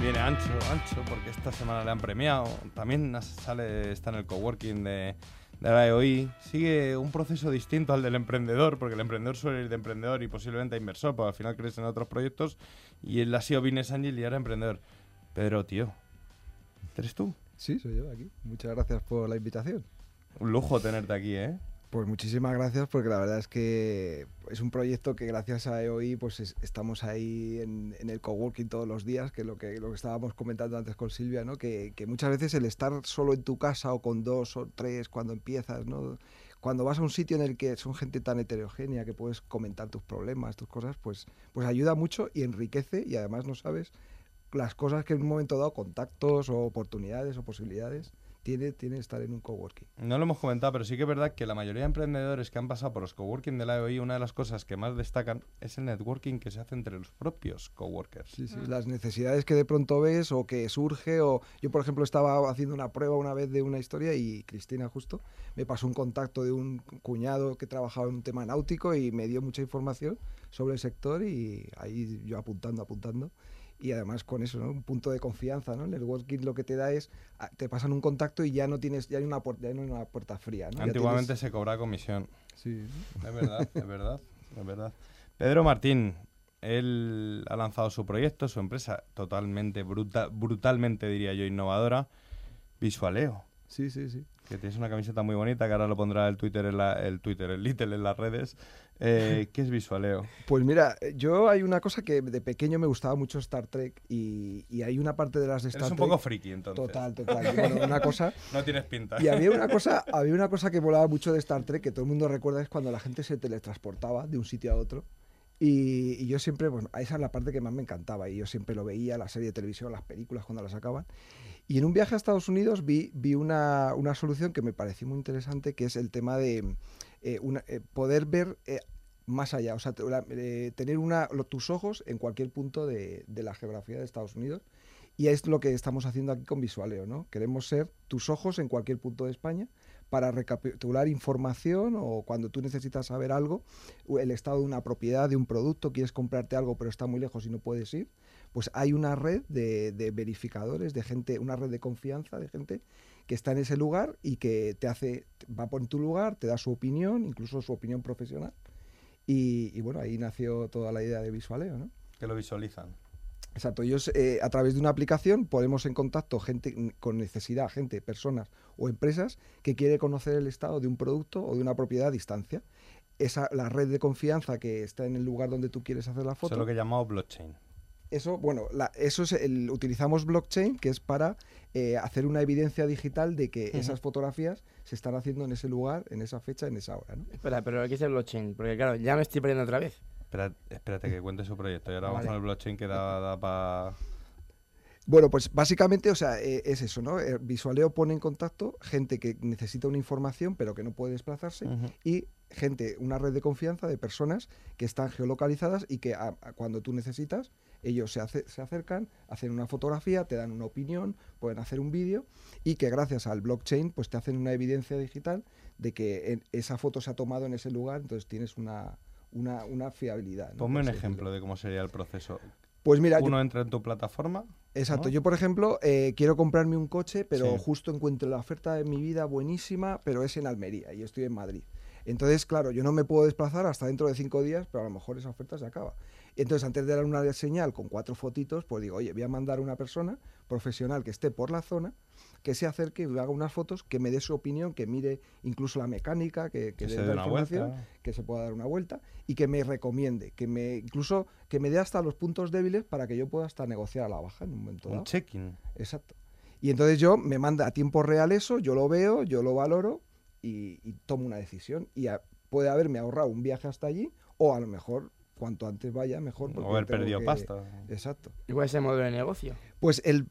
Viene ancho, ancho, porque esta semana le han premiado. También sale, está en el coworking de, de la EOI. Sigue un proceso distinto al del emprendedor, porque el emprendedor suele ir de emprendedor y posiblemente a inversor, porque al final crees en otros proyectos. Y él ha sido business angel y ahora emprendedor. Pedro, tío, ¿eres tú?
Sí, soy yo aquí. Muchas gracias por la invitación.
Un lujo tenerte aquí, ¿eh?
Pues muchísimas gracias porque la verdad es que es un proyecto que gracias a EOI pues es- estamos ahí en, en el coworking todos los días, que lo que lo que estábamos comentando antes con Silvia, ¿no? Que, que muchas veces el estar solo en tu casa o con dos o tres cuando empiezas, ¿no? Cuando vas a un sitio en el que son gente tan heterogénea que puedes comentar tus problemas, tus cosas, pues, pues ayuda mucho y enriquece y además no sabes las cosas que en un momento dado, contactos o oportunidades o posibilidades, tiene, tiene estar en un coworking.
No lo hemos comentado, pero sí que es verdad que la mayoría de emprendedores que han pasado por los coworking de la EOI, una de las cosas que más destacan es el networking que se hace entre los propios coworkers.
Sí, sí, las necesidades que de pronto ves o que surge o yo por ejemplo estaba haciendo una prueba una vez de una historia y Cristina justo me pasó un contacto de un cuñado que trabajaba en un tema náutico y me dio mucha información sobre el sector y ahí yo apuntando, apuntando y además con eso, ¿no? Un punto de confianza, ¿no? El networking lo que te da es ah, te pasan un contacto y ya no tienes ya hay una puerta, ya hay una puerta fría, ¿no?
Antiguamente
tienes-
se cobraba comisión.
Sí.
Es verdad, es verdad, es verdad. Pedro Martín, él ha lanzado su proyecto, su empresa, totalmente, bruta, brutalmente, diría yo, innovadora, Visualeo.
Sí, sí, sí.
Que tienes una camiseta muy bonita, que ahora lo pondrá el Twitter, en la, el Twitter, el Little en las redes. Eh, ¿Qué es Visualeo?
Pues mira, yo hay una cosa que de pequeño me gustaba mucho Star Trek y, y hay una parte de las de Star
Eres un
Trek...
poco friki, entonces.
Total, total. Bueno, una cosa... [laughs]
No tienes pinta.
Y había una cosa, [laughs] había una cosa que volaba mucho de Star Trek que todo el mundo recuerda es cuando la gente se teletransportaba de un sitio a otro. Y, y yo siempre, bueno, esa es la parte que más me encantaba y yo siempre lo veía, la serie de televisión, las películas cuando las sacaban. Y en un viaje a Estados Unidos vi, vi una, una solución que me pareció muy interesante, que es el tema de eh, eh, poder ver eh, más allá, o sea, tener tus ojos en cualquier punto de, la geografía de Estados Unidos. Y es lo que estamos haciendo aquí con Visualeo, ¿no? Queremos ser tus ojos en cualquier punto de España para recapitular información o cuando tú necesitas saber algo, el estado de una propiedad, de un producto, quieres comprarte algo pero está muy lejos y no puedes ir, pues hay una red de, de verificadores, de gente, una red de confianza de gente que está en ese lugar y que te hace, va por tu lugar, te da su opinión, incluso su opinión profesional. Y, y bueno, ahí nació toda la idea de Visualeo, ¿no?
Que lo visualizan.
Exacto, ellos eh, a través de una aplicación ponemos en contacto gente con necesidad, gente, personas o empresas que quiere conocer el estado de un producto o de una propiedad a distancia. Esa, la red de confianza que está en el lugar donde tú quieres hacer la
Eso
foto.
es lo que llamamos blockchain.
Eso, bueno, la- eso es el, utilizamos blockchain, que es para eh, hacer una evidencia digital de que esas fotografías se están haciendo en ese lugar, en esa fecha, en esa hora. ¿no?
Espera, pero ¿qué es el blockchain? Porque claro, ya me estoy perdiendo otra vez.
Espera- espérate que cuente su proyecto. Y ahora vamos con el blockchain que da, para...
Bueno, pues básicamente, o sea, eh, es eso, ¿no? Eh, Visualeo pone en contacto gente que necesita una información pero que no puede desplazarse y gente, una red de confianza de personas que están geolocalizadas y que a- a cuando tú necesitas, ellos se, ace- se acercan, hacen una fotografía, te dan una opinión, pueden hacer un vídeo y que gracias al blockchain pues te hacen una evidencia digital de que en- esa foto se ha tomado en ese lugar, entonces tienes una, una, una fiabilidad. ¿no?
Ponme un ejemplo de cómo sería el proceso.
Pues mira, yo-
Uno entra en tu plataforma.
Exacto,
¿no?
yo por ejemplo eh, quiero comprarme un coche, pero
Sí.
justo encuentro la oferta de mi vida buenísima, pero es en Almería y estoy en Madrid. Entonces, claro, yo no me puedo desplazar hasta dentro de cinco días, pero a lo mejor esa oferta se acaba. Entonces, antes de dar una señal con cuatro fotitos, pues digo, oye, voy a mandar a una persona profesional que esté por la zona, que se acerque y haga unas fotos, que me dé su opinión, que mire incluso la mecánica, que, que
Que
dé la información,
vuelta.
que se pueda dar una vuelta y que me recomiende, que me incluso que me dé hasta los puntos débiles para que yo pueda hasta negociar a la baja en un momento
Un
dado.
check-in.
Exacto. Y entonces yo me manda a tiempo real eso, yo lo veo, yo lo valoro y, y tomo una decisión. Y a- puede haberme ahorrado un viaje hasta allí o a lo mejor cuanto antes vaya mejor. porque
O haber perdido
que-
pasta.
Exacto.
Igual es el modelo de negocio.
Pues el,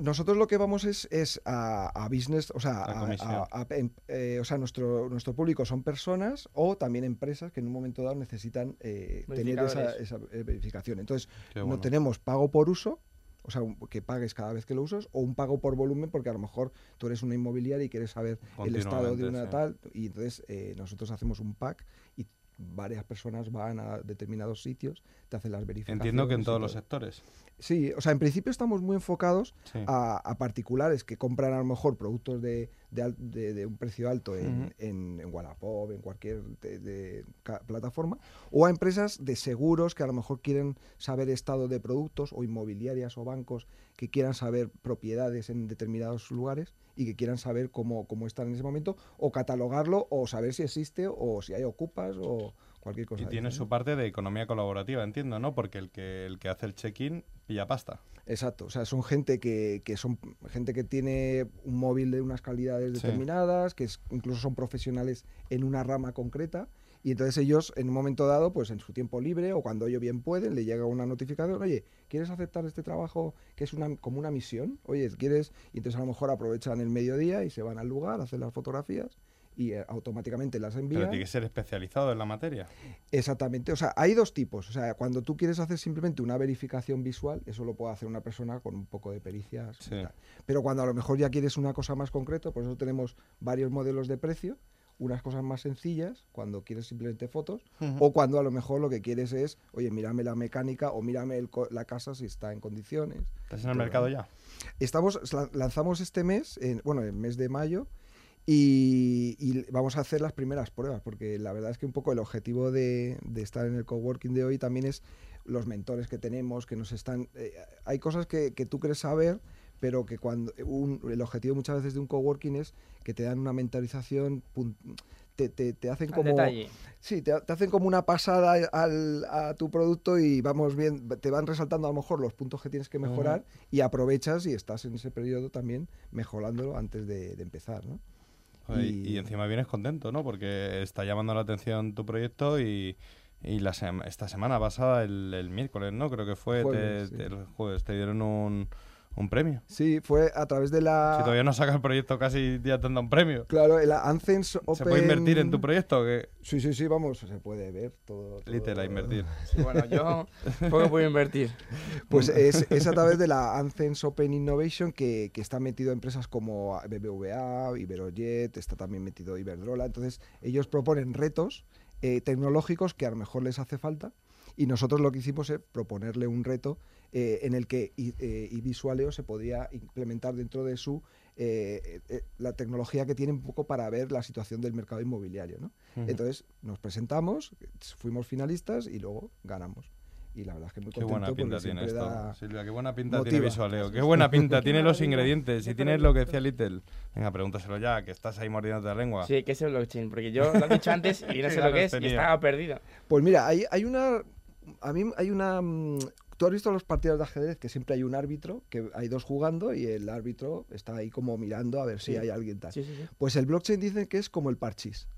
nosotros lo que vamos es, es a, a business, o sea,
A
a-
comisión.
a- a- em- eh, o sea nuestro, nuestro público son personas o también empresas que en un momento dado necesitan eh, tener esa, eh, verificación. Entonces, no tenemos pago por uso, o sea, un- que pagues cada vez que lo usas, o un pago por volumen, porque a lo mejor tú eres una inmobiliaria y quieres saber el estado de una
sí.
tal, y entonces eh, nosotros hacemos un pack y varias personas van a determinados sitios, te hacen las verificaciones.
Entiendo que en todos los sectores.
Sí, o sea, en principio estamos muy enfocados
Sí.
a, a particulares que compran a lo mejor productos de, de, de- de un precio alto en, en, en Wallapop, en cualquier plataforma, o a empresas de seguros que a lo mejor quieren saber estado de productos, o inmobiliarias o bancos que quieran saber propiedades en determinados lugares y que quieran saber cómo, cómo están en ese momento, o catalogarlo, o saber si existe, o si hay ocupas, o cualquier cosa.
Y tiene su
¿no?
parte de economía colaborativa, entiendo, ¿no? Porque el que, el que hace el check-in pilla pasta.
Exacto, o sea, son gente que, que son gente que tiene un móvil de unas calidades
Sí.
determinadas, que es- incluso son profesionales en una rama concreta, y entonces ellos en un momento dado, pues en su tiempo libre o cuando ellos bien pueden, le llega una notificación, oye, ¿quieres aceptar este trabajo que es una, como una misión? Oye, ¿quieres? Y entonces a lo mejor aprovechan el mediodía y se van al lugar, hacen las fotografías y eh, automáticamente las envían.
Pero tiene que ser especializado en la materia.
Exactamente, o sea, hay dos tipos. O sea, cuando tú quieres hacer simplemente una verificación visual, eso lo puede hacer una persona con un poco de pericias.
Sí.
Pero cuando a lo mejor ya quieres una cosa más concreta, por eso tenemos varios modelos de precio, unas cosas más sencillas, cuando quieres simplemente fotos, o cuando a lo mejor lo que quieres es, oye, mírame la mecánica o mírame el co- la casa si está en condiciones.
¿Estás en el mercado ya?
Estamos, la- lanzamos este mes, en, bueno, el mes de mayo, y, y vamos a hacer las primeras pruebas, porque la verdad es que un poco el objetivo de, de estar en el coworking de hoy también es los mentores que tenemos, que nos están... eh, hay cosas que, que tú crees saber, pero que cuando un- el objetivo muchas veces de un coworking es que te dan una mentalización, pun- te, te- te hacen
Al
como...
detalle.
Sí, te, te hacen como una pasada al- a tu producto y vamos bien, te van resaltando a lo mejor los puntos que tienes que mejorar y aprovechas y estás en ese periodo también mejorándolo antes de, de empezar, ¿no?
Y... y encima vienes contento, ¿no? Porque está llamando la atención tu proyecto y, y la sema- esta semana pasada, el, el miércoles, ¿no? Creo que fue,
Jueves,
te,
sí.
te- el jueves, te dieron un, un premio.
Sí, fue a través de la...
Si todavía no sacas el proyecto, casi ya te han dado un premio.
Claro, el Ancens Open...
¿Se puede invertir en tu proyecto? o qué?
Sí, sí, sí, vamos, se puede ver todo. todo-
Literal, invertir. [laughs]
Sí, bueno, yo poco puedo invertir.
Pues es, es a través de la Ancens Open Innovation que, que está metido empresas como BBVA, Iberojet, está también metido Iberdrola. Entonces, ellos proponen retos eh, tecnológicos que a lo mejor les hace falta. Y nosotros lo que hicimos es proponerle un reto eh, en el que I- eh, iVisualeo se podía implementar dentro de su eh, eh, la tecnología que tiene un poco para ver la situación del mercado inmobiliario. ¿no? Entonces nos presentamos, fuimos finalistas y luego ganamos. Y la verdad es que muy
Qué
contento
buena pinta
porque
tiene
siempre
esto,
da-
Silvia. Qué buena pinta tiene. Visualeo. Qué buena pinta. tiene [laughs] los ingredientes. Si
qué
tienes lo que decía Little. Venga, pregúntaselo ya, que estás ahí mordiéndote la lengua.
Sí, ¿qué es el blockchain? Porque yo lo he dicho antes y no [laughs] sé lo que es y
tenía.
estaba perdido.
Pues mira, hay, hay una. A mí hay una. Tú has visto los partidos de ajedrez que siempre hay un árbitro, que hay dos jugando y el árbitro está ahí como mirando a ver si
Sí.
hay alguien tal.
Sí.
Pues el blockchain dicen que es como el parchís.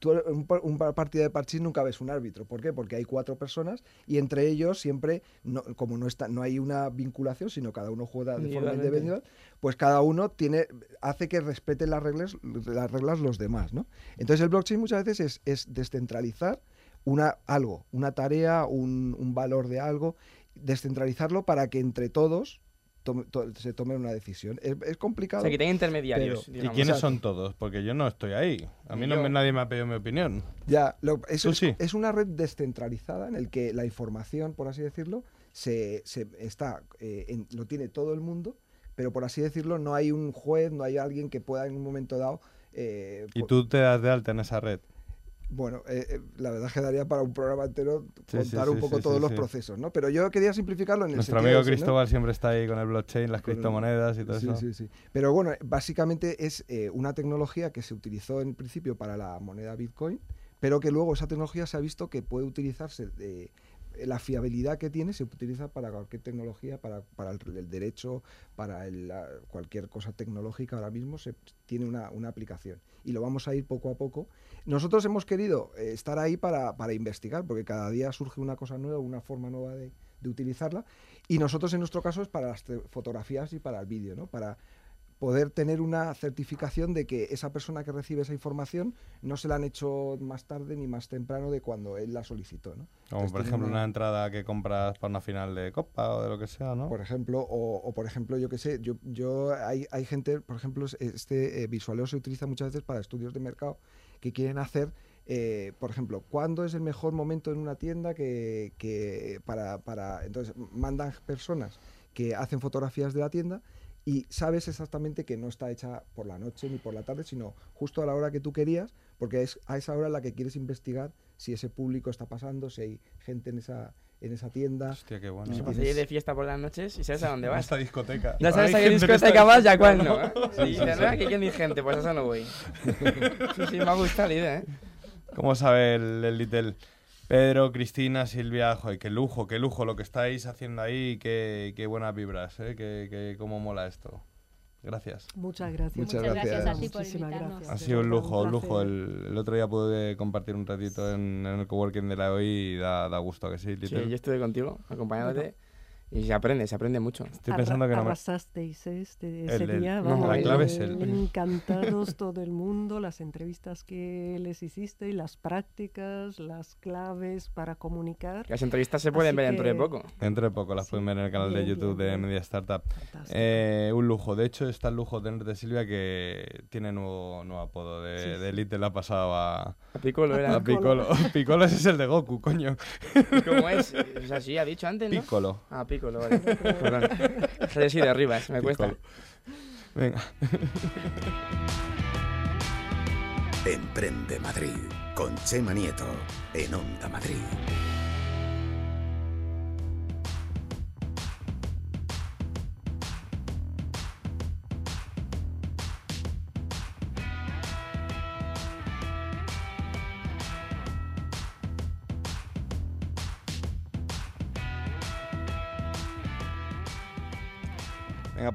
Tú en un, par- un par- partido de parchís nunca ves un árbitro. ¿Por qué? Porque hay cuatro personas y entre ellos siempre, no, como no, está, no hay una vinculación, sino cada uno juega de forma individual, pues cada uno tiene, hace que respeten las reglas, las reglas los demás. ¿no? Entonces el blockchain muchas veces es, es descentralizar una, algo, una tarea, un, un valor de algo, descentralizarlo para que entre todos tome- to- se tome una decisión. Es, es
O
complicado.
sea, que tenga intermediarios.
Pero-
¿Y quiénes son todos? Porque yo no estoy ahí. A mí no me, nadie me ha pedido mi opinión.
Ya, lo- es,
sí.
es una red descentralizada en el que la información, por así decirlo, se, se está, eh, en- lo tiene todo el mundo, pero por así decirlo, no hay un juez, no hay alguien que pueda en un momento dado. eh,
Y tú te das de alta en esa red.
Bueno, eh, eh, la verdad que daría para un programa entero
Sí,
contar
sí,
un poco
sí,
todos los procesos, ¿no? Pero yo quería simplificarlo en el
Nuestro amigo
ese, ¿no?
Cristóbal siempre está ahí con el blockchain, las
Con
criptomonedas y todo eso.
sí, sí. Pero bueno, básicamente es eh, una tecnología que se utilizó en principio para la moneda Bitcoin, pero que luego esa tecnología se ha visto que puede utilizarse, de, la fiabilidad que tiene se utiliza para cualquier tecnología, para, para el, derecho, para cualquier cosa tecnológica ahora mismo se tiene una, una aplicación. Y lo vamos a ir poco a poco. Nosotros hemos querido eh, estar ahí para, para investigar, porque cada día surge una cosa nueva, una forma nueva de, de utilizarla. Y nosotros en nuestro caso es para las fotografías y para el vídeo, ¿no? Para poder tener una certificación de que esa persona que recibe esa información no se la han hecho más tarde ni más temprano de cuando él la solicitó, ¿no?
Como
Entonces
por ejemplo
una-
una entrada que compras para una final de copa o de lo que sea, ¿no?
por ejemplo, o, o por ejemplo, yo qué sé, yo, yo hay, hay gente, por ejemplo, es- este eh, visualeo se utiliza muchas veces para estudios de mercado que quieren hacer, eh, por ejemplo, cuándo es el mejor momento en una tienda que, que para, para, entonces mandan personas que hacen fotografías de la tienda y sabes exactamente que no está hecha por la noche ni por la tarde, sino justo a la hora que tú querías, porque es a esa hora en la que quieres investigar si ese público está pasando, si hay gente en esa, en esa tienda.
Hostia, qué bueno.
Pasa
tienes-
ir de fiesta por las noches y sabes a dónde [laughs] vas.
esta discoteca.
Ya sabes a qué discoteca vas y a cuál no. Y
sí,
dices,
sí.
"Ah, que aquí hay gente, pues a esa no voy. [laughs] Sí, sí, me ha gustado la idea, ¿eh?
¿Cómo sabe el, el Little? Pedro, Cristina, Silvia, joder, qué lujo, qué lujo lo que estáis haciendo ahí, qué, qué buenas vibras, ¿eh? qué, qué- cómo mola esto. Gracias.
Muchas gracias.
Muchas
Muchas gracias,
gracias.
a ti por
Muchísimas
invitarnos.
gracias.
Ha sido un lujo, un lujo. El, el otro día pude compartir un ratito en, en el coworking de la hoy y da, da gusto que sí,
Sí, yo estuve contigo, acompañándote. Y se aprende, se aprende mucho.
Estoy pensando que no me...
Arrasasteis este, ese
El- el-
día,
no,
vamos,
la clave
es el-
encantados todo el mundo, las entrevistas que les hiciste, las prácticas, las claves para comunicar.
Las entrevistas se pueden
Así
ver dentro de
que-
poco.
Dentro de poco las
Sí,
pueden ver en el canal de YouTube
bien,
de. Media Startup. Eh, un lujo. De hecho, está el lujo tenerte, Silvia, que tiene nuevo, nuevo apodo. De,
Sí,
de
sí.
Little le ha pasado a,
A Piccolo era.
a Piccolo. Piccolo [laughs] ese es el de Goku, coño.
¿Cómo es? O sea, sí, ha dicho antes, ¿no?
Piccolo.
Ah, Piccolo, vale. Perdón. Soy así de arriba, me cuesta.
Venga.
Emprende Madrid con Chema Nieto en Onda Madrid.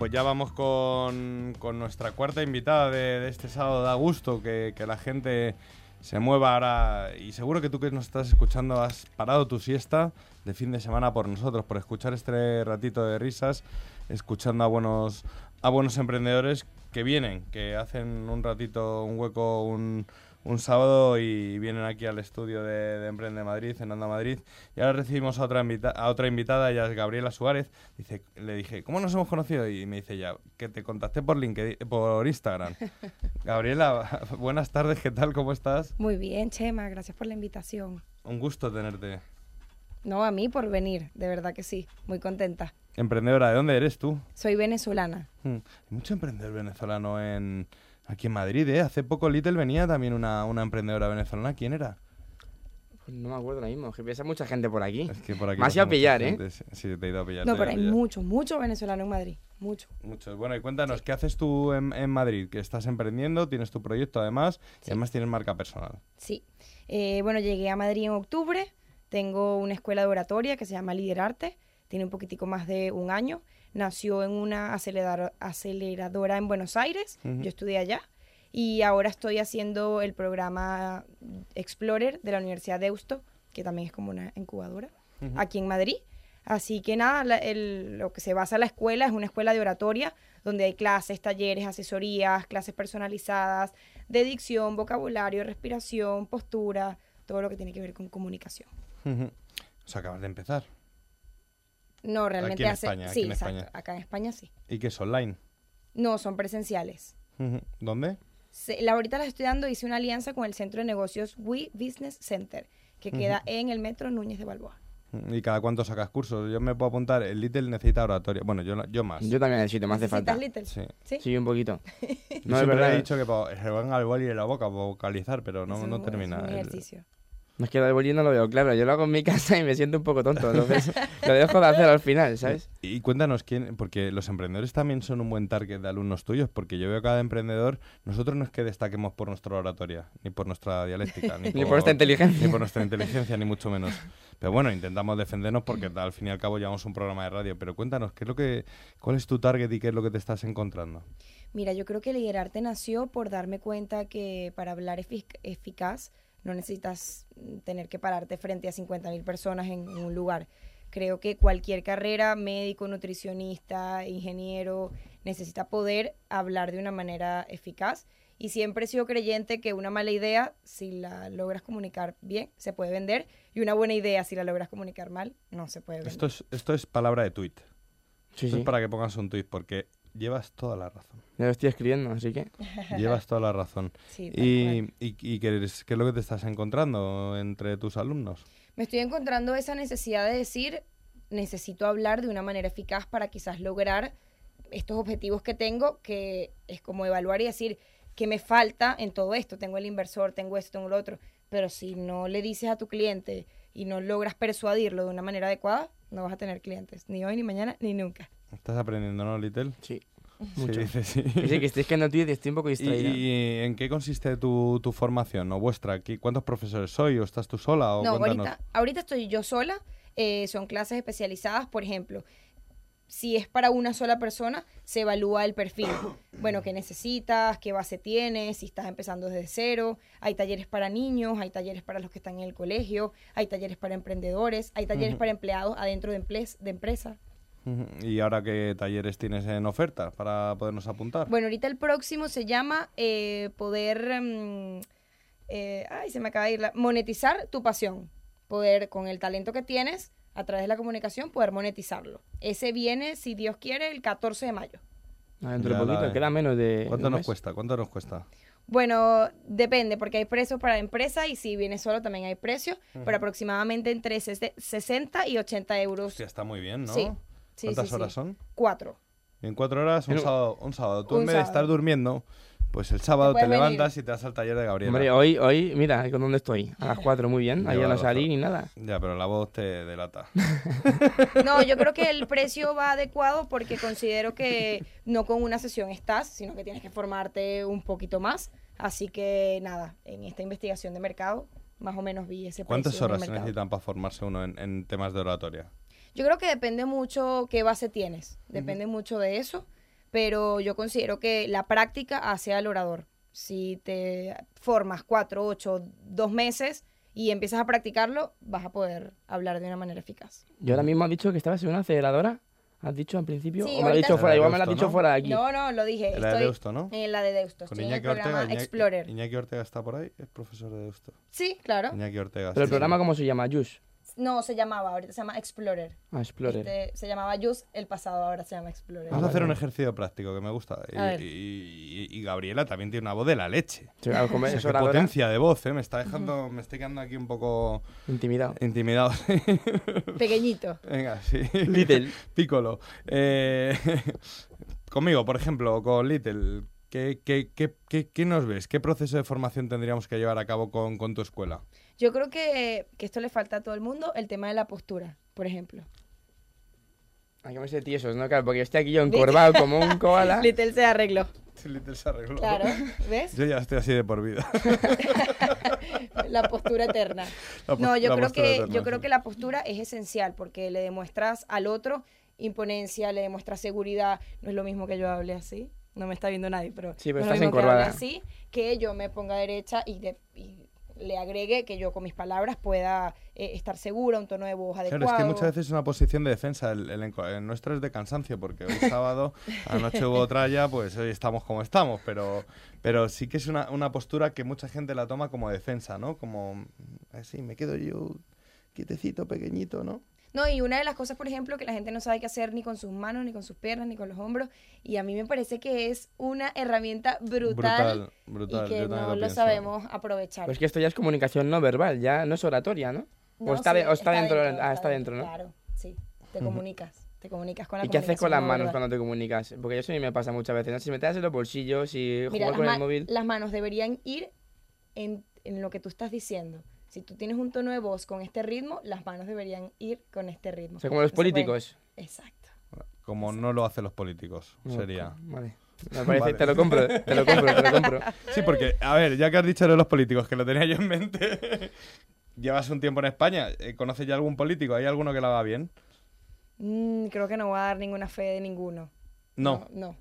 Pues ya vamos con, con nuestra cuarta invitada de, este sábado. Da gusto que, que la gente se mueva ahora. Y seguro que tú que nos estás escuchando has parado tu siesta de fin de semana por nosotros, por escuchar este ratito de risas, escuchando a buenos, a buenos emprendedores que vienen, que hacen un ratito, un hueco, un, un sábado y vienen aquí al estudio de, de Emprende Madrid, en Onda Madrid. Y ahora recibimos a otra, invita- a otra invitada, ella es Gabriela Suárez. Dice, le dije, ¿cómo nos hemos conocido? Y me dice ya, que te contacté por LinkedIn, por Instagram. [laughs] Gabriela, [laughs] buenas tardes, ¿qué tal? ¿Cómo estás?
Muy bien, Chema, gracias por la invitación.
Un gusto tenerte.
No, a mí por venir, de verdad que sí, muy contenta.
Emprendedora, ¿de dónde eres tú?
Soy venezolana.
Mm, Hay mucho emprendedor venezolano en aquí en Madrid, ¿eh? Hace poco Little venía también una, una emprendedora venezolana. ¿Quién era?
Pues no me acuerdo ahora mismo, que piensa mucha gente por aquí.
Es que por aquí
Me has ido a pillar, ¿eh?
gente, Sí, sí, te he ido a pillar.
No, pero hay
a pillar.
mucho, mucho venezolano en Madrid, mucho.
Muchos. Bueno, y cuéntanos, ¿qué haces tú en, en Madrid? Que estás emprendiendo, tienes tu proyecto además, y además tienes marca personal.
Sí. Eh, bueno, llegué a Madrid en octubre, tengo una escuela de oratoria que se llama Liderarte, tiene un poquitico más de un año, nació en una acelerador- aceleradora en Buenos Aires,
Ujú.
yo estudié allá, y ahora estoy haciendo el programa Explorer de la Universidad de Deusto, que también es como una incubadora,
Ujú.
aquí en Madrid. Así que nada, la- el- lo que se basa en la escuela es una escuela de oratoria donde hay clases, talleres, asesorías, clases personalizadas de dicción, vocabulario, respiración, postura, todo lo que tiene que ver con comunicación.
O sea, acabas de empezar.
No, realmente
en
hace...
España, aquí
sí,
en
exacto.
España.
Acá en España sí.
¿Y qué es online?
No, son presenciales.
¿Dónde?
Se- la ahorita la estoy estudiando, hice una alianza con el centro de negocios We Business Center, que queda en el metro Núñez de Balboa.
¿Y cada cuánto sacas cursos? Yo me puedo apuntar, el Little necesita oratoria. Bueno, yo, yo más.
Yo también necesito, me hace falta.
¿Necesitas Little?
Sí.
¿Sí?
un poquito. [laughs]
Yo
No, es
siempre he dicho que se van al boli de la boca para vocalizar, pero no, no
es un-
termina.
es un
El-
ejercicio.
No es que el bolillo no lo veo claro, yo lo hago en mi [laughs] casa y me siento un poco tonto, entonces [laughs] lo dejo de hacer al final, ¿sabes?
Y, y cuéntanos quién, porque los emprendedores también son un buen target de alumnos tuyos, porque yo veo a cada emprendedor, nosotros no es que destaquemos por nuestra oratoria, ni por nuestra dialéctica, [laughs] ni,
Ni por nuestra inteligencia.
Ni por nuestra inteligencia, ni mucho menos. Pero bueno, intentamos defendernos porque al fin y al cabo llevamos un programa de radio. Pero cuéntanos, ¿qué es lo que, ¿cuál es tu target y qué es lo que te estás encontrando?
Mira, yo creo que liderarte nació por darme cuenta que para hablar efic- eficaz no necesitas tener que pararte frente a 50.000 personas en, en un lugar. Creo que cualquier carrera, médico, nutricionista, ingeniero, necesita poder hablar de una manera eficaz. Y siempre he sido creyente que una mala idea, si la logras comunicar bien, se puede vender. Y una buena idea, si la logras comunicar mal, no se puede vender.
Esto es, esto es palabra de tuit.
Sí,
Esto
sí.
es para que pongas un tuit, porque llevas toda la razón.
Ya lo estoy escribiendo, así que... [laughs]
Llevas toda la razón.
Sí,
y, y qué, es, qué es lo que te estás encontrando entre tus alumnos?
Me estoy encontrando esa necesidad de decir, necesito hablar de una manera eficaz para quizás lograr estos objetivos que tengo, que es como evaluar y decir qué me falta en todo esto. Tengo el inversor, tengo esto, tengo lo otro. Pero si no le dices a tu cliente y no logras persuadirlo de una manera adecuada, no vas a tener clientes, ni hoy, ni mañana, ni nunca.
¿Estás aprendiendo, no, Little?
Sí.
Sí,
Mucho.
dice sí.
Que que estoy escribiendo tweets y estoy un poco [laughs]
¿Y,
distraída.
y en qué consiste tu, tu formación o vuestra? ¿Qué- ¿Cuántos profesores soy? ¿O estás tú sola? O
No, ahorita, ahorita estoy yo sola. eh, son clases especializadas, por ejemplo. Si es para una sola persona, se evalúa el perfil. [coughs] Bueno, qué necesitas, qué base tienes, si estás empezando desde cero. Hay talleres para niños, hay talleres para los que están en el colegio, hay talleres para emprendedores, hay talleres para empleados adentro de, emples- de empresa.
¿Y ahora qué talleres tienes en oferta para podernos apuntar?
Bueno, ahorita el próximo se llama eh, poder, mm, eh, ay, se me acaba de ir, la- monetizar tu pasión. Poder, con el talento que tienes, a través de la comunicación, poder monetizarlo. Ese viene, si Dios quiere, el 14 de mayo.
Ah, dentro de
Ya la
poquito, queda menos de...
¿Cuánto nos
mes.
cuesta? ¿Cuánto nos cuesta?
Bueno, depende, porque hay precios para empresa y si viene solo también hay precios, pero aproximadamente entre ses- 60 y 80 euros.
Hostia, está muy bien, ¿no?
Sí, sí,
¿Cuántas
sí,
horas
sí.
son?
Cuatro.
En cuatro horas, un sábado. Un sábado. Tú
Un
en vez de
sábado.
estar durmiendo, pues el sábado te,
puedes venir.
levantas y te vas al taller de Gabriela.
Hombre, hoy, hoy, mira, con dónde estoy. A las [laughs] 4, muy bien.
Lleva
Ayer no
razón.
salí ni nada.
Ya, pero la voz te delata. [laughs]
No, yo creo que el [laughs] precio va adecuado porque considero que no con una sesión estás, sino que tienes que formarte un poquito más. Así que nada, en esta investigación de mercado, más o menos vi ese precio.
¿Cuántas horas se
mercado.
necesitan para formarse uno en, en temas de oratoria?
Yo creo que depende mucho qué base tienes, depende mucho de eso, pero yo considero que la práctica hace al orador. Si te formas cuatro, ocho, dos meses y empiezas a practicarlo, vas a poder hablar de una manera eficaz.
Yo ahora mismo has dicho que estabas en una aceleradora. ¿Has dicho al principio?
Sí,
¿O me lo has dicho fuera? Igual me lo has dicho
¿no?
fuera de aquí.
No, no, lo dije.
En la de Deusto, ¿no?
En la de Deusto.
Con
Estoy en el
Iñaki
programa
Ortega. Iñaki,
Explorer.
Iñaki Ortega está por ahí, es profesor de Deusto.
Sí, claro.
Iñaki Ortega.
Pero el
sí.
programa, ¿cómo se llama? Juice.
No, se llamaba, ahorita se llama Explorer.
Ah, Explorer.
Este, se llamaba Just el pasado, ahora se llama Explorer.
Vamos a hacer un ejercicio práctico que me gusta. Y,
A ver.
y- y- y Gabriela también tiene una voz de la leche.
Sí, claro, [laughs] como
O sea,
es
qué potencia de voz, ¿eh? Me está dejando, me estoy quedando aquí un poco
Intimidado.
intimidado. [laughs]
Pequeñito.
Venga, sí.
Little. [laughs]
Piccolo. Eh, conmigo, por ejemplo, con Little, ¿qué, qué, qué, qué, qué nos ves? ¿Qué proceso de formación tendríamos que llevar a cabo con, con tu escuela?
Yo creo que, que esto le falta a todo el mundo, el tema de la postura, por ejemplo.
Hay que ponerse tiesos, ¿no? Claro, porque yo estoy aquí yo encorvado como un [laughs] koala.
Little se arregló.
Little se arregló.
Claro, ¿ves?
Yo ya estoy así de por vida. [laughs]
la postura eterna.
La
no, yo creo que
eterna,
yo creo
sí.
que la postura es esencial porque le demuestras al otro imponencia, le demuestras seguridad. No es lo mismo que yo hable así. No me está viendo nadie, pero,
Sí, pero
no es
estás
lo mismo que hable
encorvada.
así que yo me ponga derecha y, de- y le agregue que yo con mis palabras pueda eh, estar segura, un tono de voz adecuado.
Claro, es que muchas veces es una posición de defensa. El, el el nuestro es de cansancio, porque hoy [laughs] sábado, anoche hubo tralla, pues hoy estamos como estamos. Pero, pero sí que es una, una postura que mucha gente la toma como defensa, ¿no? Como, así, me quedo yo quietecito, pequeñito, ¿no?
No, y una de las cosas, por ejemplo, que la gente no sabe qué hacer ni con sus manos, ni con sus piernas, ni con los hombros, y a mí me parece que es una herramienta brutal,
Brutal, brutal,
y que no
lo
sabemos aprovechar.
Pues que esto ya es comunicación no verbal, ya no es oratoria, ¿no?
No,
o está,
sí,
de- o está dentro, ah, está dentro, ¿no?
Claro, sí, te comunicas, te comunicas con la
¿Y qué haces con las manos
verbal.
cuando te comunicas? Porque eso a mí me pasa muchas veces, ¿no? Si me das en los bolsillos, si
Mira,
jugar
las,
con el móvil...
las manos deberían ir en, en lo que tú estás diciendo. Si tú tienes un tono de voz con este ritmo, las manos deberían ir con este ritmo.
O sea, como los
No
políticos.
Exacto.
Como no lo hacen los políticos,
No,
sería.
Vale. [laughs] Me parece, te lo compro, te lo compro, te lo compro. [laughs]
Sí, porque, a ver, ya que has dicho de los políticos, que lo tenía yo en mente, [laughs] llevas un tiempo en España, eh, ¿conoces ya algún político? ¿Hay alguno que lo haga bien?
Mm, creo que no voy a dar ninguna fe de ninguno.
No.
No.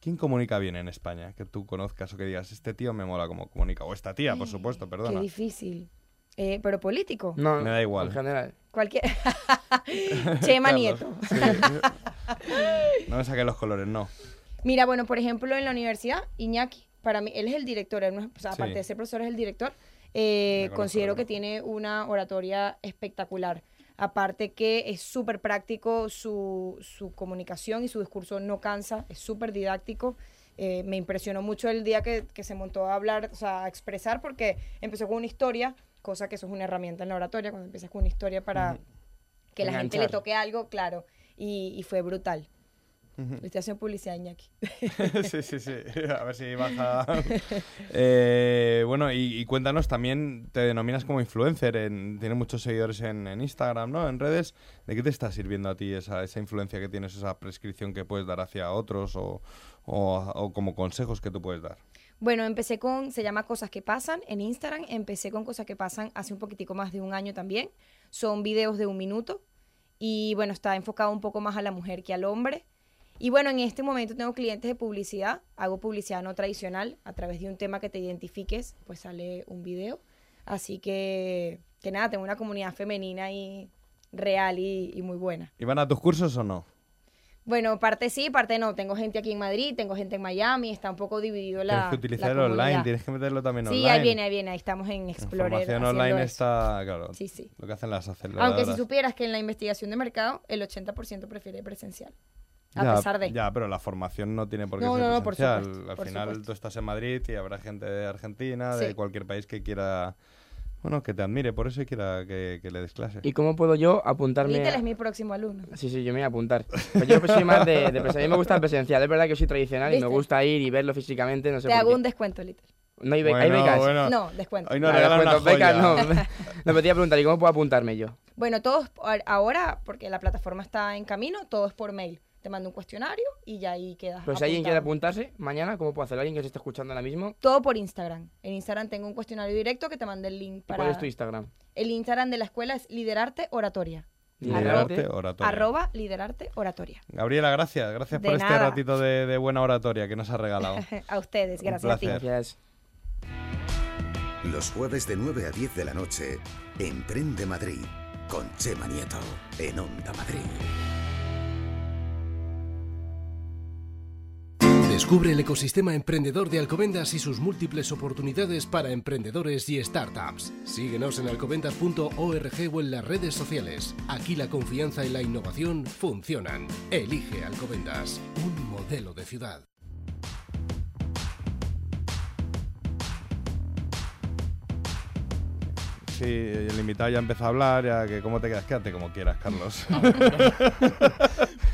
¿Quién comunica bien en España? Que tú conozcas o que digas, este tío me mola como comunica. O esta tía, por supuesto,
Qué
perdona.
difícil. Eh, pero político.
No,
Me da igual.
En general.
Cualquier. [laughs] Chema Nieto.
sí. [laughs] No me saques los colores, no.
Mira, bueno, por ejemplo, en la universidad, Iñaki, para mí, él es el director, él no es- o sea,
Sí.
aparte de ser profesor, es el director. Eh, considero que tiene una oratoria espectacular. Aparte que es súper práctico su, su comunicación y su discurso no cansa, es súper didáctico. Eh, me impresionó mucho el día que, que se montó a hablar, o sea, a expresar, porque empezó con una historia, cosa que eso es una herramienta en la oratoria, cuando empiezas con una historia para que la gente le
Enganchar.
toque algo, claro, y, y fue brutal.
Ujú.
Le estoy haciendo publicidad Iñaki. [laughs]
sí, sí, sí. A ver si baja. [laughs] Eh, bueno, y, y cuéntanos, también te denominas como influencer. En, tienes muchos seguidores en, en Instagram, ¿no? En redes. ¿De qué te está sirviendo a ti esa, esa influencia que tienes, esa prescripción que puedes dar hacia otros o, o- o como consejos que tú puedes dar?
Bueno, empecé con, se llama Cosas que Pasan en Instagram. Empecé con Cosas que Pasan hace un poquitico más de un año también. Son videos de un minuto. Y bueno, está enfocado un poco más a la mujer que al hombre. Y bueno, en este momento tengo clientes de publicidad. Hago publicidad no tradicional. A través de un tema que te identifiques, pues sale un video. Así que, que nada, tengo una comunidad femenina y real y, y muy buena.
¿Y van a tus cursos o no?
Bueno, parte sí, parte no. Tengo gente aquí en Madrid, tengo gente en Miami, está un poco dividido la.
tienes que utilizar
la
el online, tienes que meterlo también
Sí,
online.
ahí viene, ahí viene, ahí estamos en
La
Explorer.
información
haciendo
online
eso.
está, claro.
Sí, sí.
Lo que hacen las
Aunque si
aceleradoras.
supieras que en la investigación de mercado el 80% prefiere presencial. A
Ya,
pesar de.
Ya, pero la formación no tiene por qué
No,
ser
no, no, por
presencial.
supuesto,
Al
por
final
supuesto.
tú estás en Madrid y habrá gente de Argentina,
Sí.
de cualquier país que quiera, bueno, que te admire por eso y quiera que, que le des clase.
¿Y cómo puedo yo apuntarme?
Little
a-
es mi próximo alumno.
Sí, sí, yo me voy a apuntar. Pero yo soy más de, de presen- A mí me gusta el presencial. Es verdad que soy tradicional y me gusta ir y verlo físicamente. No sé
Te
por
hago
qué.
un descuento, Little.
¿No hay, be- ¿hay becas?
bueno.
No, descuento.
Hoy regalan una
descuento, becas,
joya.
no. [laughs] Me podía preguntar, ¿y cómo puedo apuntarme yo?
Bueno, todos a- ahora, porque la plataforma está en camino, todo es por mail. Te mando un cuestionario y ya ahí quedas.
Pero si alguien quiere apuntarse mañana, ¿cómo puedo hacerlo? ¿Alguien que se está escuchando ahora mismo?
Todo por Instagram. En Instagram tengo un cuestionario directo que te mandé el link
¿Y
para.
¿Cuál es tu Instagram?
El Instagram de la escuela es Liderarte Oratoria.
Liderarte Oratoria.
Arroba Liderarte Oratoria.
Gabriela, gracias. Gracias
De
por este ratito de, de buena oratoria que nos has regalado. [laughs]
a ustedes,
Un
gracias a ti.
Gracias.
Los jueves de 9 a 10 de la noche, Emprende Madrid, con Chema Nieto, en Onda Madrid.
Descubre el ecosistema emprendedor de Alcobendas y sus múltiples oportunidades para emprendedores y startups. Síguenos en alcobendas.org o en las redes sociales. Aquí la confianza y la innovación funcionan. Elige Alcobendas, un modelo de ciudad.
Sí, el invitado ya empezó a hablar, ya que cómo te quedas, quédate como quieras, Carlos. [laughs]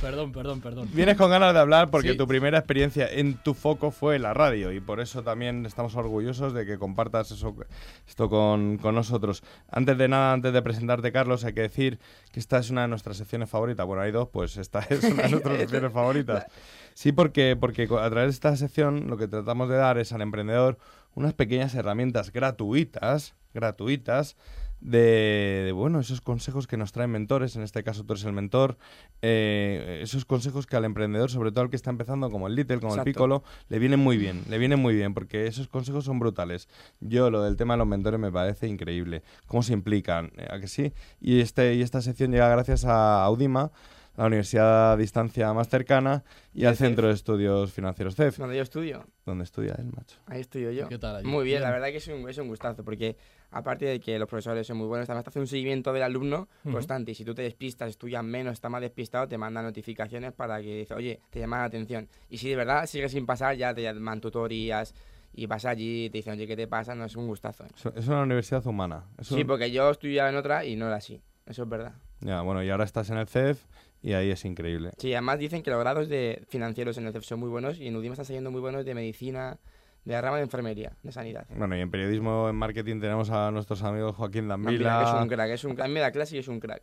Perdón, perdón, perdón.
Vienes con ganas de hablar porque
Sí.
tu primera experiencia en tu foco fue la radio y por eso también estamos orgullosos de que compartas eso, esto con, con nosotros. Antes de nada, antes de presentarte, Carlos, hay que decir que esta es una de nuestras secciones favoritas. Bueno, hay dos, pues esta es una de nuestras [laughs] secciones favoritas. Sí, porque, porque a través de esta sección lo que tratamos de dar es al emprendedor unas pequeñas herramientas gratuitas, gratuitas, de, de, bueno, esos consejos que nos traen mentores, en este caso tú eres el mentor, eh, esos consejos que al emprendedor, sobre todo al que está empezando, como el Little, como
Exacto.
el Piccolo, le vienen muy bien, le vienen muy bien, porque esos consejos son brutales. Yo lo del tema de los mentores me parece increíble, cómo se implican, ¿eh? ¿a que sí? Y, este, y esta sección llega gracias a Audima, la universidad a distancia más cercana, y al. Centro de Estudios Financieros CEF.
Donde yo estudio.
Donde estudia él, macho.
Ahí estudio yo.
¿Qué tal allí?
Muy bien, la
Bien.
verdad que es un, es un gustazo, porque aparte de que los profesores son muy buenos, también te hace un seguimiento del alumno
Ujú.
constante. Y si tú te despistas, estudias menos, estás más despistado, te mandan notificaciones para que dice, oye, te llama la atención. Y si de verdad sigues sin pasar, ya te llaman tutorías y vas allí y te dicen, oye, ¿qué te pasa? No, es un gustazo. ¿eh?
Es- Es una universidad humana. Es
Sí,
un-
porque yo estudiaba en otra y no era así. Eso es verdad.
Ya, bueno, y ahora estás en el CEF y ahí es increíble.
Sí, además dicen que los grados de financieros en el CEF son muy buenos y en UDIMA están saliendo muy buenos de medicina, de la rama de enfermería, de sanidad.
Bueno, y en periodismo, en marketing tenemos a nuestros amigos Joaquín
Mira,
Dambila
que es un crack, es un crack. Me da clase y es un crack.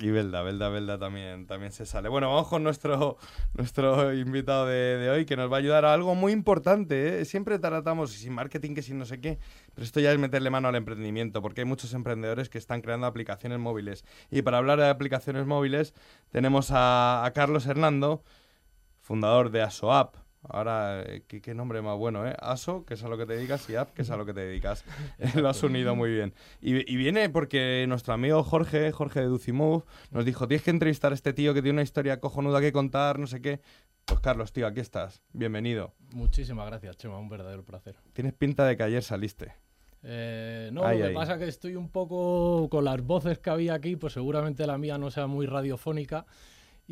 Y Belda, Belda, Belda también, también se sale. Bueno, vamos con nuestro, [laughs] nuestro invitado de, de hoy que nos va a ayudar a algo muy importante. ¿eh? Siempre tratamos sin marketing que sin no sé qué, pero esto ya es meterle mano al emprendimiento porque hay muchos emprendedores que están creando aplicaciones móviles. Y para hablar de aplicaciones móviles tenemos a, a Carlos Hernando, fundador de ASOAP. Ahora, eh, ¿qué, qué nombre más bueno, ¿eh? ASO, que es a lo que te dedicas, y App, que es a lo que te dedicas. [laughs] [laughs] Lo has unido muy bien. Y, y viene porque nuestro amigo Jorge, Jorge de Ducimove, nos dijo, tienes que entrevistar a este tío que tiene una historia cojonuda que contar, no sé qué. Pues Carlos, tío, aquí estás. Bienvenido.
Muchísimas gracias, Chema, un verdadero placer.
Tienes pinta de que ayer saliste.
Eh, no,
Ay,
lo que
ay.
pasa es que estoy un poco con las voces que había aquí, pues seguramente la mía no sea muy radiofónica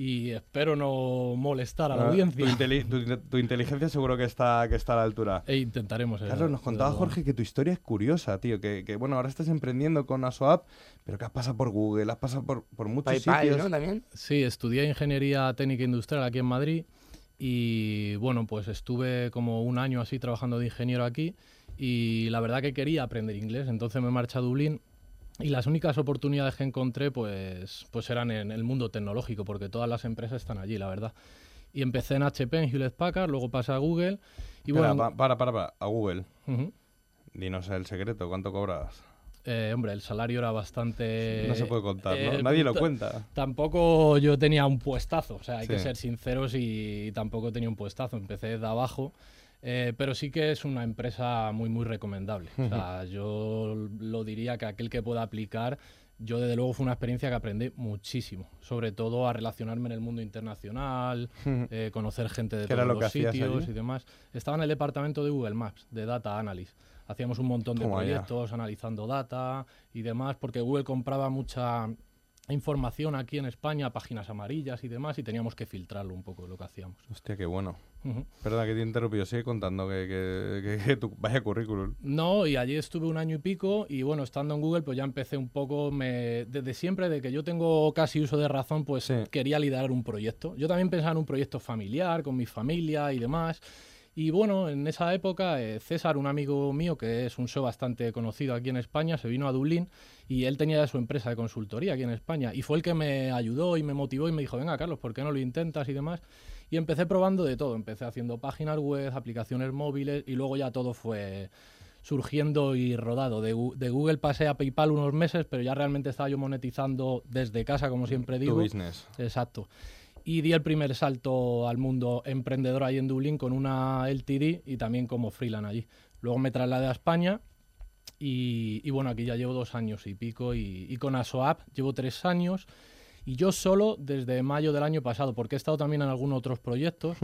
y espero no molestar a la
Ah,
audiencia.
Tu, inteli- tu- tu inteligencia seguro que está, que está a la altura.
E intentaremos. eh,
Carlos, nos contaba. Jorge que tu historia es curiosa, tío. Que, que, bueno, ahora estás emprendiendo con ASOAP, pero que has pasado por Google, has pasado por, por muchos sitios.
¿no? También.
Sí, estudié Ingeniería Técnica Industrial aquí en Madrid y bueno, pues estuve como un año así trabajando de ingeniero aquí y la verdad que quería aprender inglés, entonces me marché a Dublín y las únicas oportunidades que encontré pues, pues eran en el mundo tecnológico porque todas las empresas están allí, la verdad. Y empecé en HP, en Hewlett Packard, luego pasé a Google y
Espera,
bueno...
pa- para, para, para, a Google.
Ujú.
Dinos el secreto, ¿cuánto cobras?
Eh, hombre, el salario era bastante...
no se puede contar, ¿no?
eh,
Nadie lo
ta-
cuenta.
Tampoco yo tenía un puestazo, o sea, hay que
Sí.
ser sinceros y tampoco tenía un puestazo, empecé de abajo, eh, pero sí que es una empresa muy, muy recomendable. O sea, yo lo diría que aquel que pueda aplicar, yo desde luego fue una experiencia que aprendí muchísimo, sobre todo a relacionarme en el mundo internacional, eh, conocer gente de
¿Qué era
todos los sitios
allí?
y demás. Estaba en el departamento de Google Maps, de Data Analysis. Hacíamos un montón de
Toma ya.
proyectos analizando data y demás, porque Google compraba mucha información aquí en España, páginas amarillas y demás, y teníamos que filtrarlo un poco de lo que hacíamos.
Hostia, qué bueno.
Ujú.
Perdona que te he interrumpido, sigue contando que, que, que- que tu, vaya currículum.
No, y allí estuve un año y pico y bueno, estando en Google pues ya empecé un poco, me, desde siempre, de que yo tengo casi uso de razón, pues quería liderar un proyecto. Yo también pensaba en un proyecto familiar, con mi familia y demás. Y bueno, en esa época eh, César, un amigo mío que es un show bastante conocido aquí en España, se vino a Dublín y él tenía ya su empresa de consultoría aquí en España y fue el que me ayudó y me motivó y me dijo, venga Carlos, ¿por qué no lo intentas y demás? Y empecé probando de todo, empecé haciendo páginas web, aplicaciones móviles y luego ya todo fue surgiendo y rodado. De, de, Google pasé a PayPal unos meses, pero ya realmente estaba yo monetizando desde casa, como siempre digo.
Tu business.
Exacto. Y di el primer salto al mundo emprendedor ahí en Dublín con una LTD y también como freelance allí. Luego me trasladé a España y, y bueno, aquí ya llevo dos años y pico y, y con ASOAP llevo tres años. Y yo solo desde mayo del año pasado, porque he estado también en algunos otros proyectos.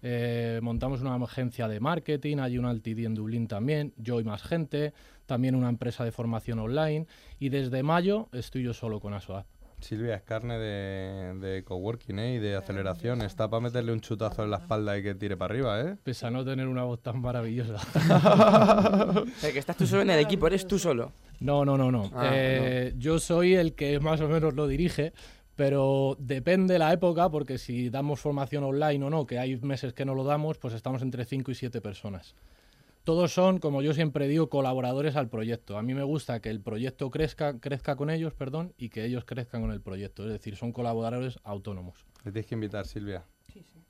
eh, montamos una agencia de marketing, hay una LTD en Dublín también, yo y más gente, también una empresa de formación online. Y desde mayo estoy yo solo con ASOAP.
Silvia, es carne de, de coworking ¿eh? y de aceleración. Está para meterle un chutazo en la espalda y que tire para arriba, ¿eh?
Pese a no tener una voz tan maravillosa.
o [laughs] sea, que estás tú solo en el equipo, eres tú solo.
No, no, no, no.
Ah,
eh, Yo soy el que más o menos lo dirige, pero depende la época, porque si damos formación online o no, que hay meses que no lo damos, pues estamos entre 5 y 7 personas. Todos son, como yo siempre digo, colaboradores al proyecto. A mí me gusta que el proyecto crezca, crezca con ellos, perdón, y que ellos crezcan con el proyecto. Es decir, son colaboradores autónomos.
Le tienes que invitar, Silvia.
Sí, sí.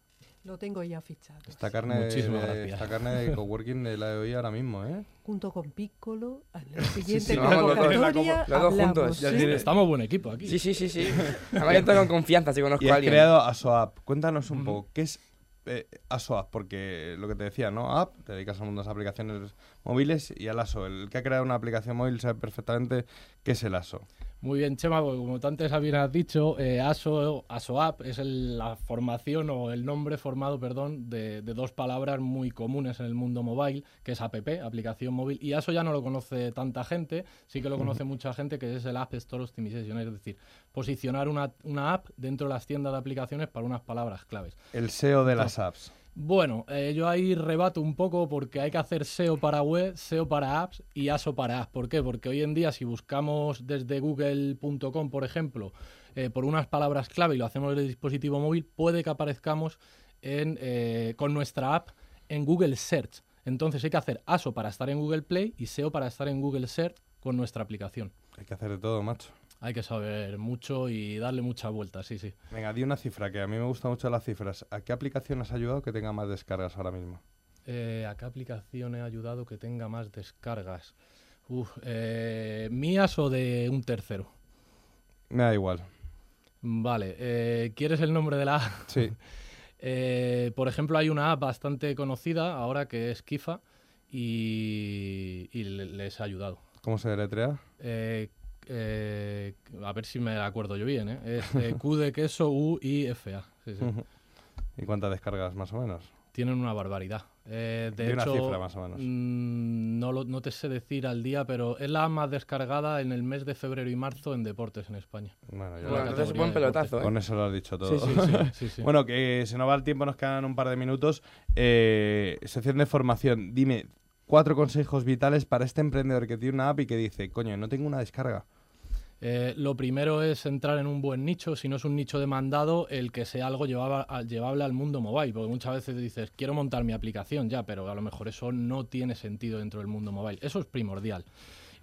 Lo tengo ya fichado.
Esta carne,
Muchísimas
de,
gracias.
esta carne de [laughs] coworking de la de hoy ahora mismo, ¿eh?
Junto con Piccolo, a la [laughs] siguiente
sí, dos-
convocatoria
los dos juntos,
hablamos,
ya
¿sí?
tiene-
Estamos buen equipo aquí.
Sí, sí, sí, sí. [laughs] Además yo con confianza si conozco
Y
a alguien.
creado ASOAP. Cuéntanos un poco, ¿qué es eh, ASOAP? Porque lo que te decía, ¿no? App, te dedicas al mundo de las aplicaciones móviles y al ASO. El que ha creado una aplicación móvil sabe perfectamente qué es el ASO.
Muy bien, Chema, porque como tú antes has dicho, eh, ASO, ASOAP es el- la formación o el nombre formado, perdón, de, de dos palabras muy comunes en el mundo mobile, que es app, aplicación móvil, y ASO ya no lo conoce tanta gente, sí que lo conoce mucha gente, que es el App Store Optimization, es decir, posicionar una, una app dentro de las tiendas de aplicaciones para unas palabras claves.
El SEO de las apps.
Bueno, eh, yo ahí rebato un poco porque hay que hacer SEO para web, SEO para apps y ASO para apps. ¿Por qué? Porque hoy en día si buscamos desde google.com, por ejemplo, eh, por unas palabras clave y lo hacemos desde el dispositivo móvil, puede que aparezcamos en, eh, con nuestra app en Google Search. Entonces hay que hacer ASO para estar en Google Play y SEO para estar en Google Search con nuestra aplicación.
Hay que hacer de todo, macho.
Hay que saber mucho y darle mucha vuelta, sí, sí.
Venga, di una cifra, que a mí me gustan mucho las cifras. ¿A qué aplicación has ayudado que tenga más descargas ahora mismo?
Eh, ¿A qué aplicación he ayudado que tenga más descargas? Uf, eh, ¿Mías o de un tercero?
Me da igual.
Vale, eh, ¿quieres el nombre de la app?
Sí. [laughs]
Por ejemplo, hay una app bastante conocida ahora que es Kifa y, y le- les ha ayudado.
¿Cómo se deletrea?
Eh, eh, a ver si me acuerdo yo bien, ¿eh? Es eh, [laughs] Q de queso, U, I, F, A. Sí, sí.
¿Y cuántas descargas más o menos?
Tienen una barbaridad. Eh, de
Di una
hecho,
cifra, más o menos.
mm, no, lo- no te sé decir al día, pero es la más descargada en el mes de febrero y marzo en deportes en España.
Bueno,
En la
Bueno, entonces buen pelotazo, ¿eh?
Con eso lo has dicho todo.
Sí, sí, sí, [laughs] sí, sí.
bueno, que se nos va el tiempo, nos quedan un par de minutos. Eh, sección de formación. Dime cuatro consejos vitales para este emprendedor que tiene una app y que dice, coño, no tengo una descarga.
Eh, lo primero es entrar en un buen nicho, si no es un nicho demandado, el que sea algo llevaba- llevable al mundo mobile, porque muchas veces dices, quiero montar mi aplicación ya, pero a lo mejor eso no tiene sentido dentro del mundo mobile. Eso es primordial.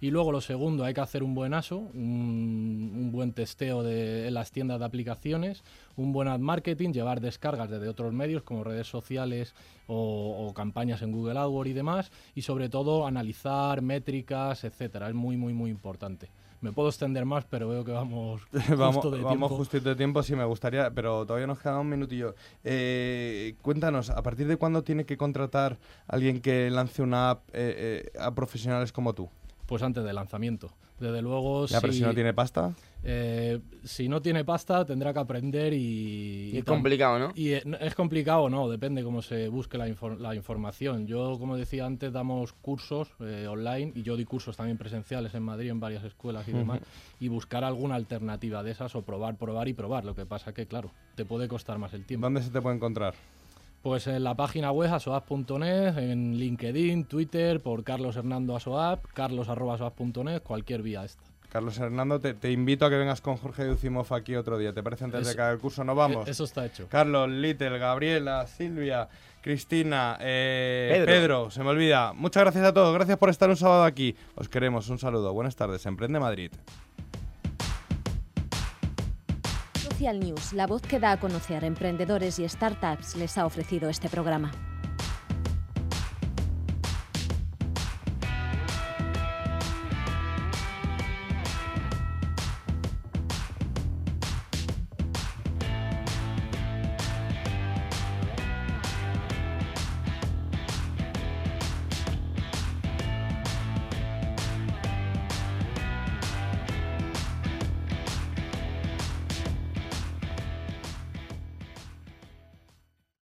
Y luego lo segundo, hay que hacer un buen ASO, un, un buen testeo de en las tiendas de aplicaciones, un buen ad marketing, llevar descargas desde otros medios como redes sociales o, o campañas en Google AdWords y demás, y sobre todo analizar métricas, etcétera. Es muy, muy, muy importante. Me puedo extender más, pero veo que vamos [laughs] justo
vamos
de
vamos
tiempo.
justito de tiempo, sí me gustaría, pero todavía nos queda un minutillo. Eh, cuéntanos, ¿a partir de cuándo tiene que contratar alguien que lance una app eh, eh, a profesionales como tú?
Pues antes del lanzamiento. Desde luego,
Ya, pero si no tiene pasta.
Eh, si no tiene pasta, tendrá que aprender y...
Y es complicado, ¿no?
Y eh, no- es complicado o no, depende cómo se busque la, infor- la información. Yo, como decía antes, damos cursos eh, online y yo di cursos también presenciales en Madrid, en varias escuelas y demás, y buscar alguna alternativa de esas o probar, probar y probar. Lo que pasa que, claro, te puede costar más el tiempo.
¿Dónde se te puede encontrar?
Pues en la página web asoap.net, en LinkedIn, Twitter, por Carlos Hernando Asoap, carlos.asoap.net, cualquier vía esta.
Carlos Hernando, te, te invito a que vengas con Jorge Ducimov aquí otro día. ¿Te parece antes de que el curso? ¿No vamos?
e- Eso está hecho.
Carlos, Little, Gabriela, Silvia, Cristina, eh,
Pedro.
Pedro. se me olvida. Muchas gracias a todos, gracias por estar un sábado aquí. Os queremos, un saludo. Buenas tardes, Emprende Madrid.
Social News, la voz que da a conocer emprendedores y startups, les ha ofrecido este programa.